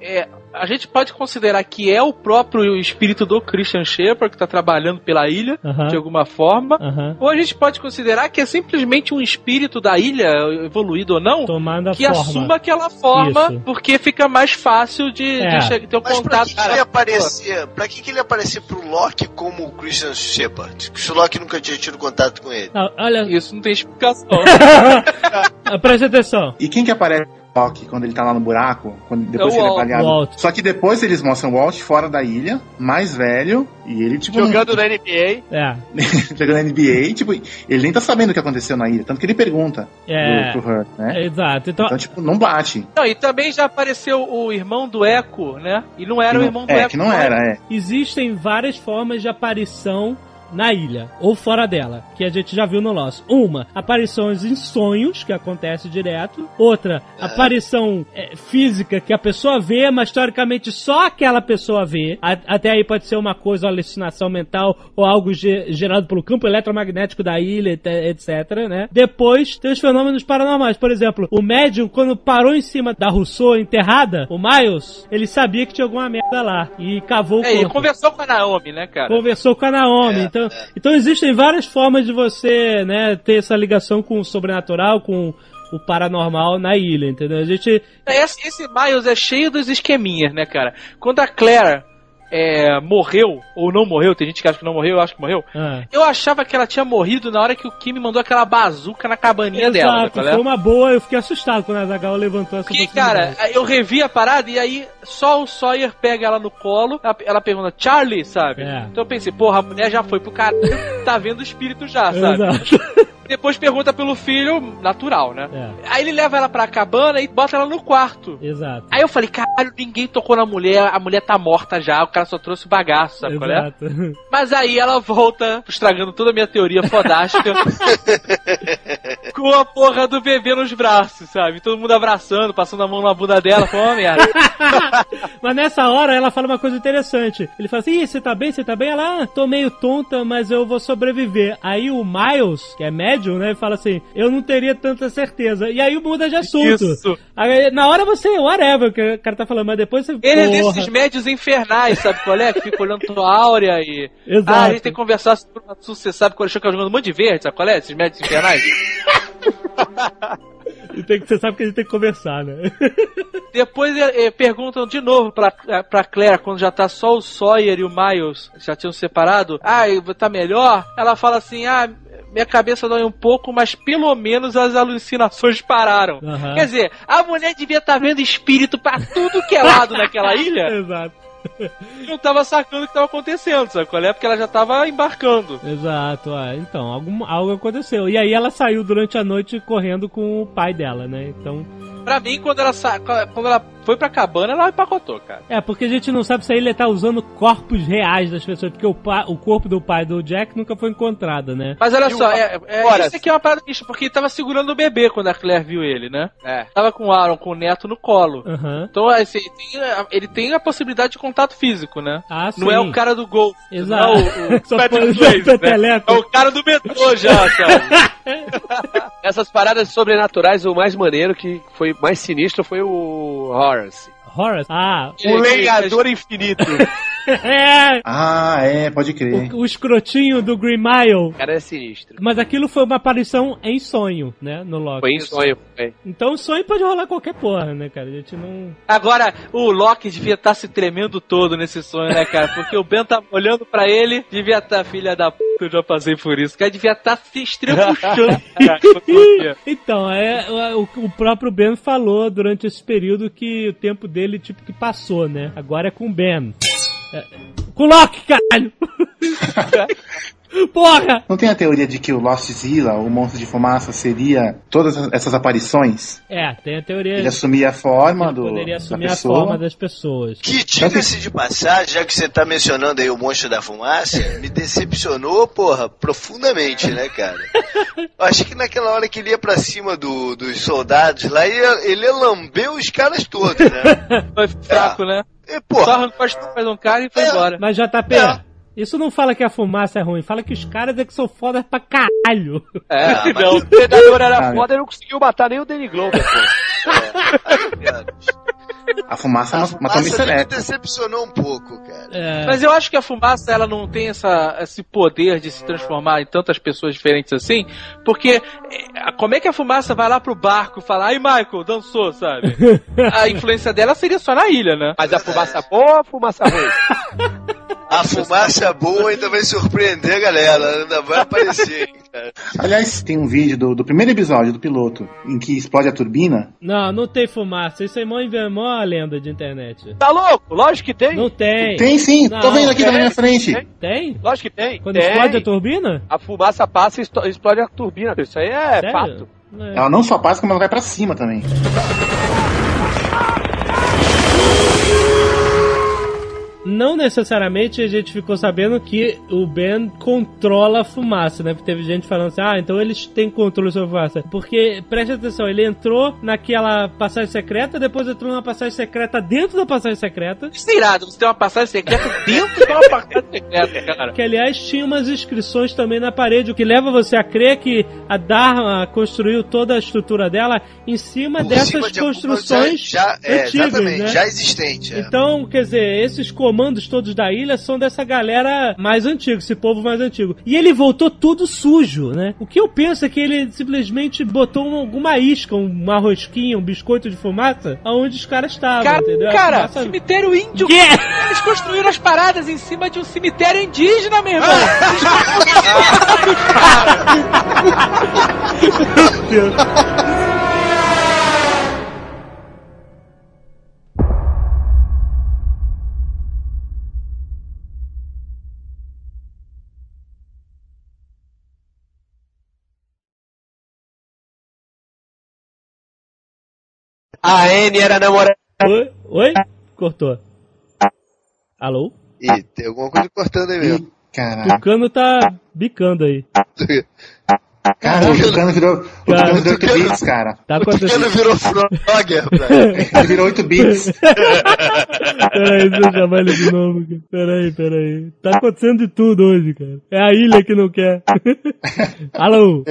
é, a gente pode considerar que é o próprio espírito do Christian Shepard que está trabalhando pela ilha, de alguma forma. Ou a gente pode considerar que é simplesmente um espírito da ilha, evoluído ou não, Tomando a que forma. assuma aquela forma, Isso. porque fica mais fácil de, É. de ter um Mas pra contato. que, que ele aparecer? Pra que, que ele aparecer pro Loki como o Christian Shepard? Que o Loki nunca tinha tido contato com ele. Ah, olha, Isso não tem explicação. presta atenção. E quem que aparece Loki quando ele tá lá no buraco? Quando, depois É que ele é baleado? Walt. Só que depois eles mostram o Walt fora da ilha, mais velho, e ele, tipo, Jogando na NBA. É, jogando NBA, tipo, ele nem tá sabendo o que aconteceu na ilha, tanto que ele pergunta é, pro, pro Hurt, né? exato. Então, Então, tipo, não bate. não, e também já apareceu o irmão do Echo, né? E não era Que o não- irmão do é, Echo. que não era, é. existem várias formas de aparição na ilha ou fora dela, que a gente já viu no Lost. Uma, aparições em sonhos, que acontece direto. Outra, aparição é, física, que a pessoa vê, mas teoricamente só aquela pessoa vê. A- até aí pode ser uma coisa, uma alucinação mental ou algo ge- gerado pelo campo eletromagnético da ilha, et- etc, né? Depois, tem os fenômenos paranormais. Por exemplo, o médium, quando parou em cima da Rousseau enterrada, o Miles, ele sabia que tinha alguma merda lá e cavou o É, e corpo conversou com a Naomi, né, cara? conversou com a Naomi. É, então, então existem várias formas de você, né, ter essa ligação com o sobrenatural, com o paranormal na ilha, entendeu? A gente. Esse, esse Miles é cheio dos esqueminhas, né, cara? Quando a Claire é, morreu, ou não morreu, tem gente que acha que não morreu, eu acho que morreu. Ah, Eu achava que ela tinha morrido na hora que o Kim mandou aquela bazuca na cabaninha dela, né, Exato, é? foi uma boa, eu fiquei assustado quando a Zagal levantou essa Porque, cara, eu revi a parada e aí só o Sawyer pega ela no colo, ela, ela pergunta, Charlie, sabe? É. Então eu pensei, porra, a mulher já foi pro cara, tá vendo o espírito já, sabe? Exato. Depois pergunta pelo filho, natural, né? É, Aí ele leva ela pra cabana e bota ela no quarto. exato. Aí eu falei, caralho, ninguém tocou na mulher, a mulher tá morta já, o cara só trouxe o bagaço, sabe qual é? Exato. Mas aí ela volta, estragando toda a minha teoria fodástica, com a porra do bebê nos braços, sabe? Todo mundo abraçando, passando a mão na bunda dela, foi uma merda. mas nessa hora ela fala uma coisa interessante. Ele fala assim: Ih, você tá bem? Você tá bem? Ela, ah, tô meio tonta, mas eu vou sobreviver. Aí o Miles, que é médium, né, fala assim: Eu não teria tanta certeza. E aí muda de assunto. Isso. Aí, na hora você, whatever, que o cara tá falando, mas depois você. Ele é desses médios infernais, sabe qual é? Que fica olhando tua áurea e. Exato. Ah, a gente tem que conversar sobre o assunto, você sabe quando achou que eu jogando um monte de verde, sabe qual é? Esses médios infernais. E tem que, você sabe que a gente tem que conversar, né? Depois eh, perguntam de novo pra, eh, pra Claire, quando já tá só o Sawyer e o Miles já tinham separado. Ah, tá melhor? Ela fala assim: ah, minha cabeça dói um pouco, mas pelo menos as alucinações pararam. Aham. Quer dizer, a mulher devia estar vendo espírito pra tudo que é lado naquela ilha Exato. e não tava sacando o que tava acontecendo, sabe qual é? Porque ela já tava embarcando. Exato, ah, então, algum, algo aconteceu. E aí ela saiu durante a noite correndo com o pai dela, né? Então, Pra mim, quando ela, sa... quando ela foi pra cabana, ela empacotou, cara. É, porque a gente não sabe se ele tá usando corpos reais das pessoas, porque o, pa- o corpo do pai do Jack nunca foi encontrado, né? Mas olha E só, o- é, é, Ora, isso aqui é uma parada triste, porque ele tava segurando o bebê quando a Claire viu ele, né? É. Tava com o Aaron, com o neto no colo. Aham. Então, assim, ele tem, a- ele tem a possibilidade de contato físico, né? Ah, Não é sim. o cara do gol. Exato. Não é o, o Só Patrick foi né? É o cara do metrô já, sabe? Essas paradas sobrenaturais, o mais maneiro que foi mais sinistro foi o Horace. Horace? Ah, O lenhador infinito. é! Ah, é, pode crer. O, o escrotinho do Green Mile. O cara é sinistro. Mas aquilo foi uma aparição em sonho, né? No Loki. Foi em sonho. Foi. Então sonho pode rolar qualquer porra, né, cara? A gente não. Agora, o Loki devia estar se tremendo todo nesse sonho, né, cara? Porque o Ben tá olhando pra ele, devia estar, filha da p, eu já passei por isso. Cara, devia estar se estrebuchando. Então, é, o, o próprio Ben falou durante esse período que o tempo dele, tipo, que passou, né? Agora é com o Ben. É, Loki, caralho! Porra! Não tem a teoria de que o Lost Zilla, o monstro de fumaça, seria todas essas aparições? É, tem a teoria. Ele assumia a forma Ele do, poderia da assumir a forma das pessoas. Que, diga-se de passagem, já que você tá mencionando aí o monstro da fumaça, me decepcionou, porra, profundamente, né, cara? Eu achei que naquela hora que ele ia pra cima do- dos soldados lá, ele ia, ele ia lamber os caras todos, né? Foi fraco, né? E, Só porra, arrancou as roupas de um cara e foi É. embora. Mas JP, É. isso não fala que a fumaça é ruim, fala que os caras é que são fodas pra caralho. É, Ah, mas- não, o Predador era Ah, foda e não conseguiu matar nem o Danny Glover, pô. A fumaça a matou o fumaça Mr. me X. decepcionou um pouco, cara. É, Mas eu acho que a fumaça ela não tem essa, esse poder de se transformar em tantas pessoas diferentes assim, porque eh, como é que a fumaça vai lá pro barco e fala, ai Michael, dançou, sabe? A influência dela seria só na ilha, né? Mas a fumaça boa ou a fumaça ruim? A fumaça boa ainda vai surpreender a galera, ainda vai aparecer, cara. Aliás, tem um vídeo do, do primeiro episódio do piloto em que explode a turbina. Não, não tem fumaça. Isso é mó, mó lenda de internet. Tá louco? Lógico que tem. Não tem. Tem sim, tô Não, vendo aqui tem, na minha frente. tem. Tem? Lógico que tem. Quando tem. explode a turbina? A fumaça passa e explode a turbina. Isso aí é Sério? fato. É. Ela não só passa, como ela vai pra cima também. Não necessariamente a gente ficou sabendo que o Ben controla a fumaça, né? Porque teve gente falando assim, ah, então eles têm controle sobre a fumaça. Porque, preste atenção, ele entrou naquela passagem secreta, depois entrou numa passagem secreta dentro da passagem secreta, Isso é irado, você tem uma passagem secreta dentro de uma passagem secreta, cara. que aliás tinha umas inscrições também na parede, o que leva você a crer que a Dharma construiu toda a estrutura dela em cima Por dessas cima de construções já, já, é, antigas, né? já existente. é. Então, quer dizer, esses comandos todos da ilha são dessa galera mais antiga, esse povo mais antigo. E ele voltou tudo sujo, né? O que eu penso é que ele simplesmente botou um- alguma isca, uma rosquinha, um biscoito de fumaça, aonde os caras estavam, Cara, entendeu? Cara, fumaça- cemitério índio. Quê? Eles construíram as paradas em cima de um cemitério indígena, meu irmão. A Anne era namorada. Oi? Oi? Cortou. Alô? Ih, tem alguma coisa cortando aí mesmo. Caralho. Tucano tá bicando aí. Cara, o Tucano virou, o Cara, Tucano virou 8 Tucano- bits, cara. Tá O Tucano virou Frogger, velho. Ele virou 8 bits. Peraí, deixa eu chamar ele de novo, cara. Peraí, peraí. Tá acontecendo de tudo hoje, cara. É a ilha que não quer. Alô?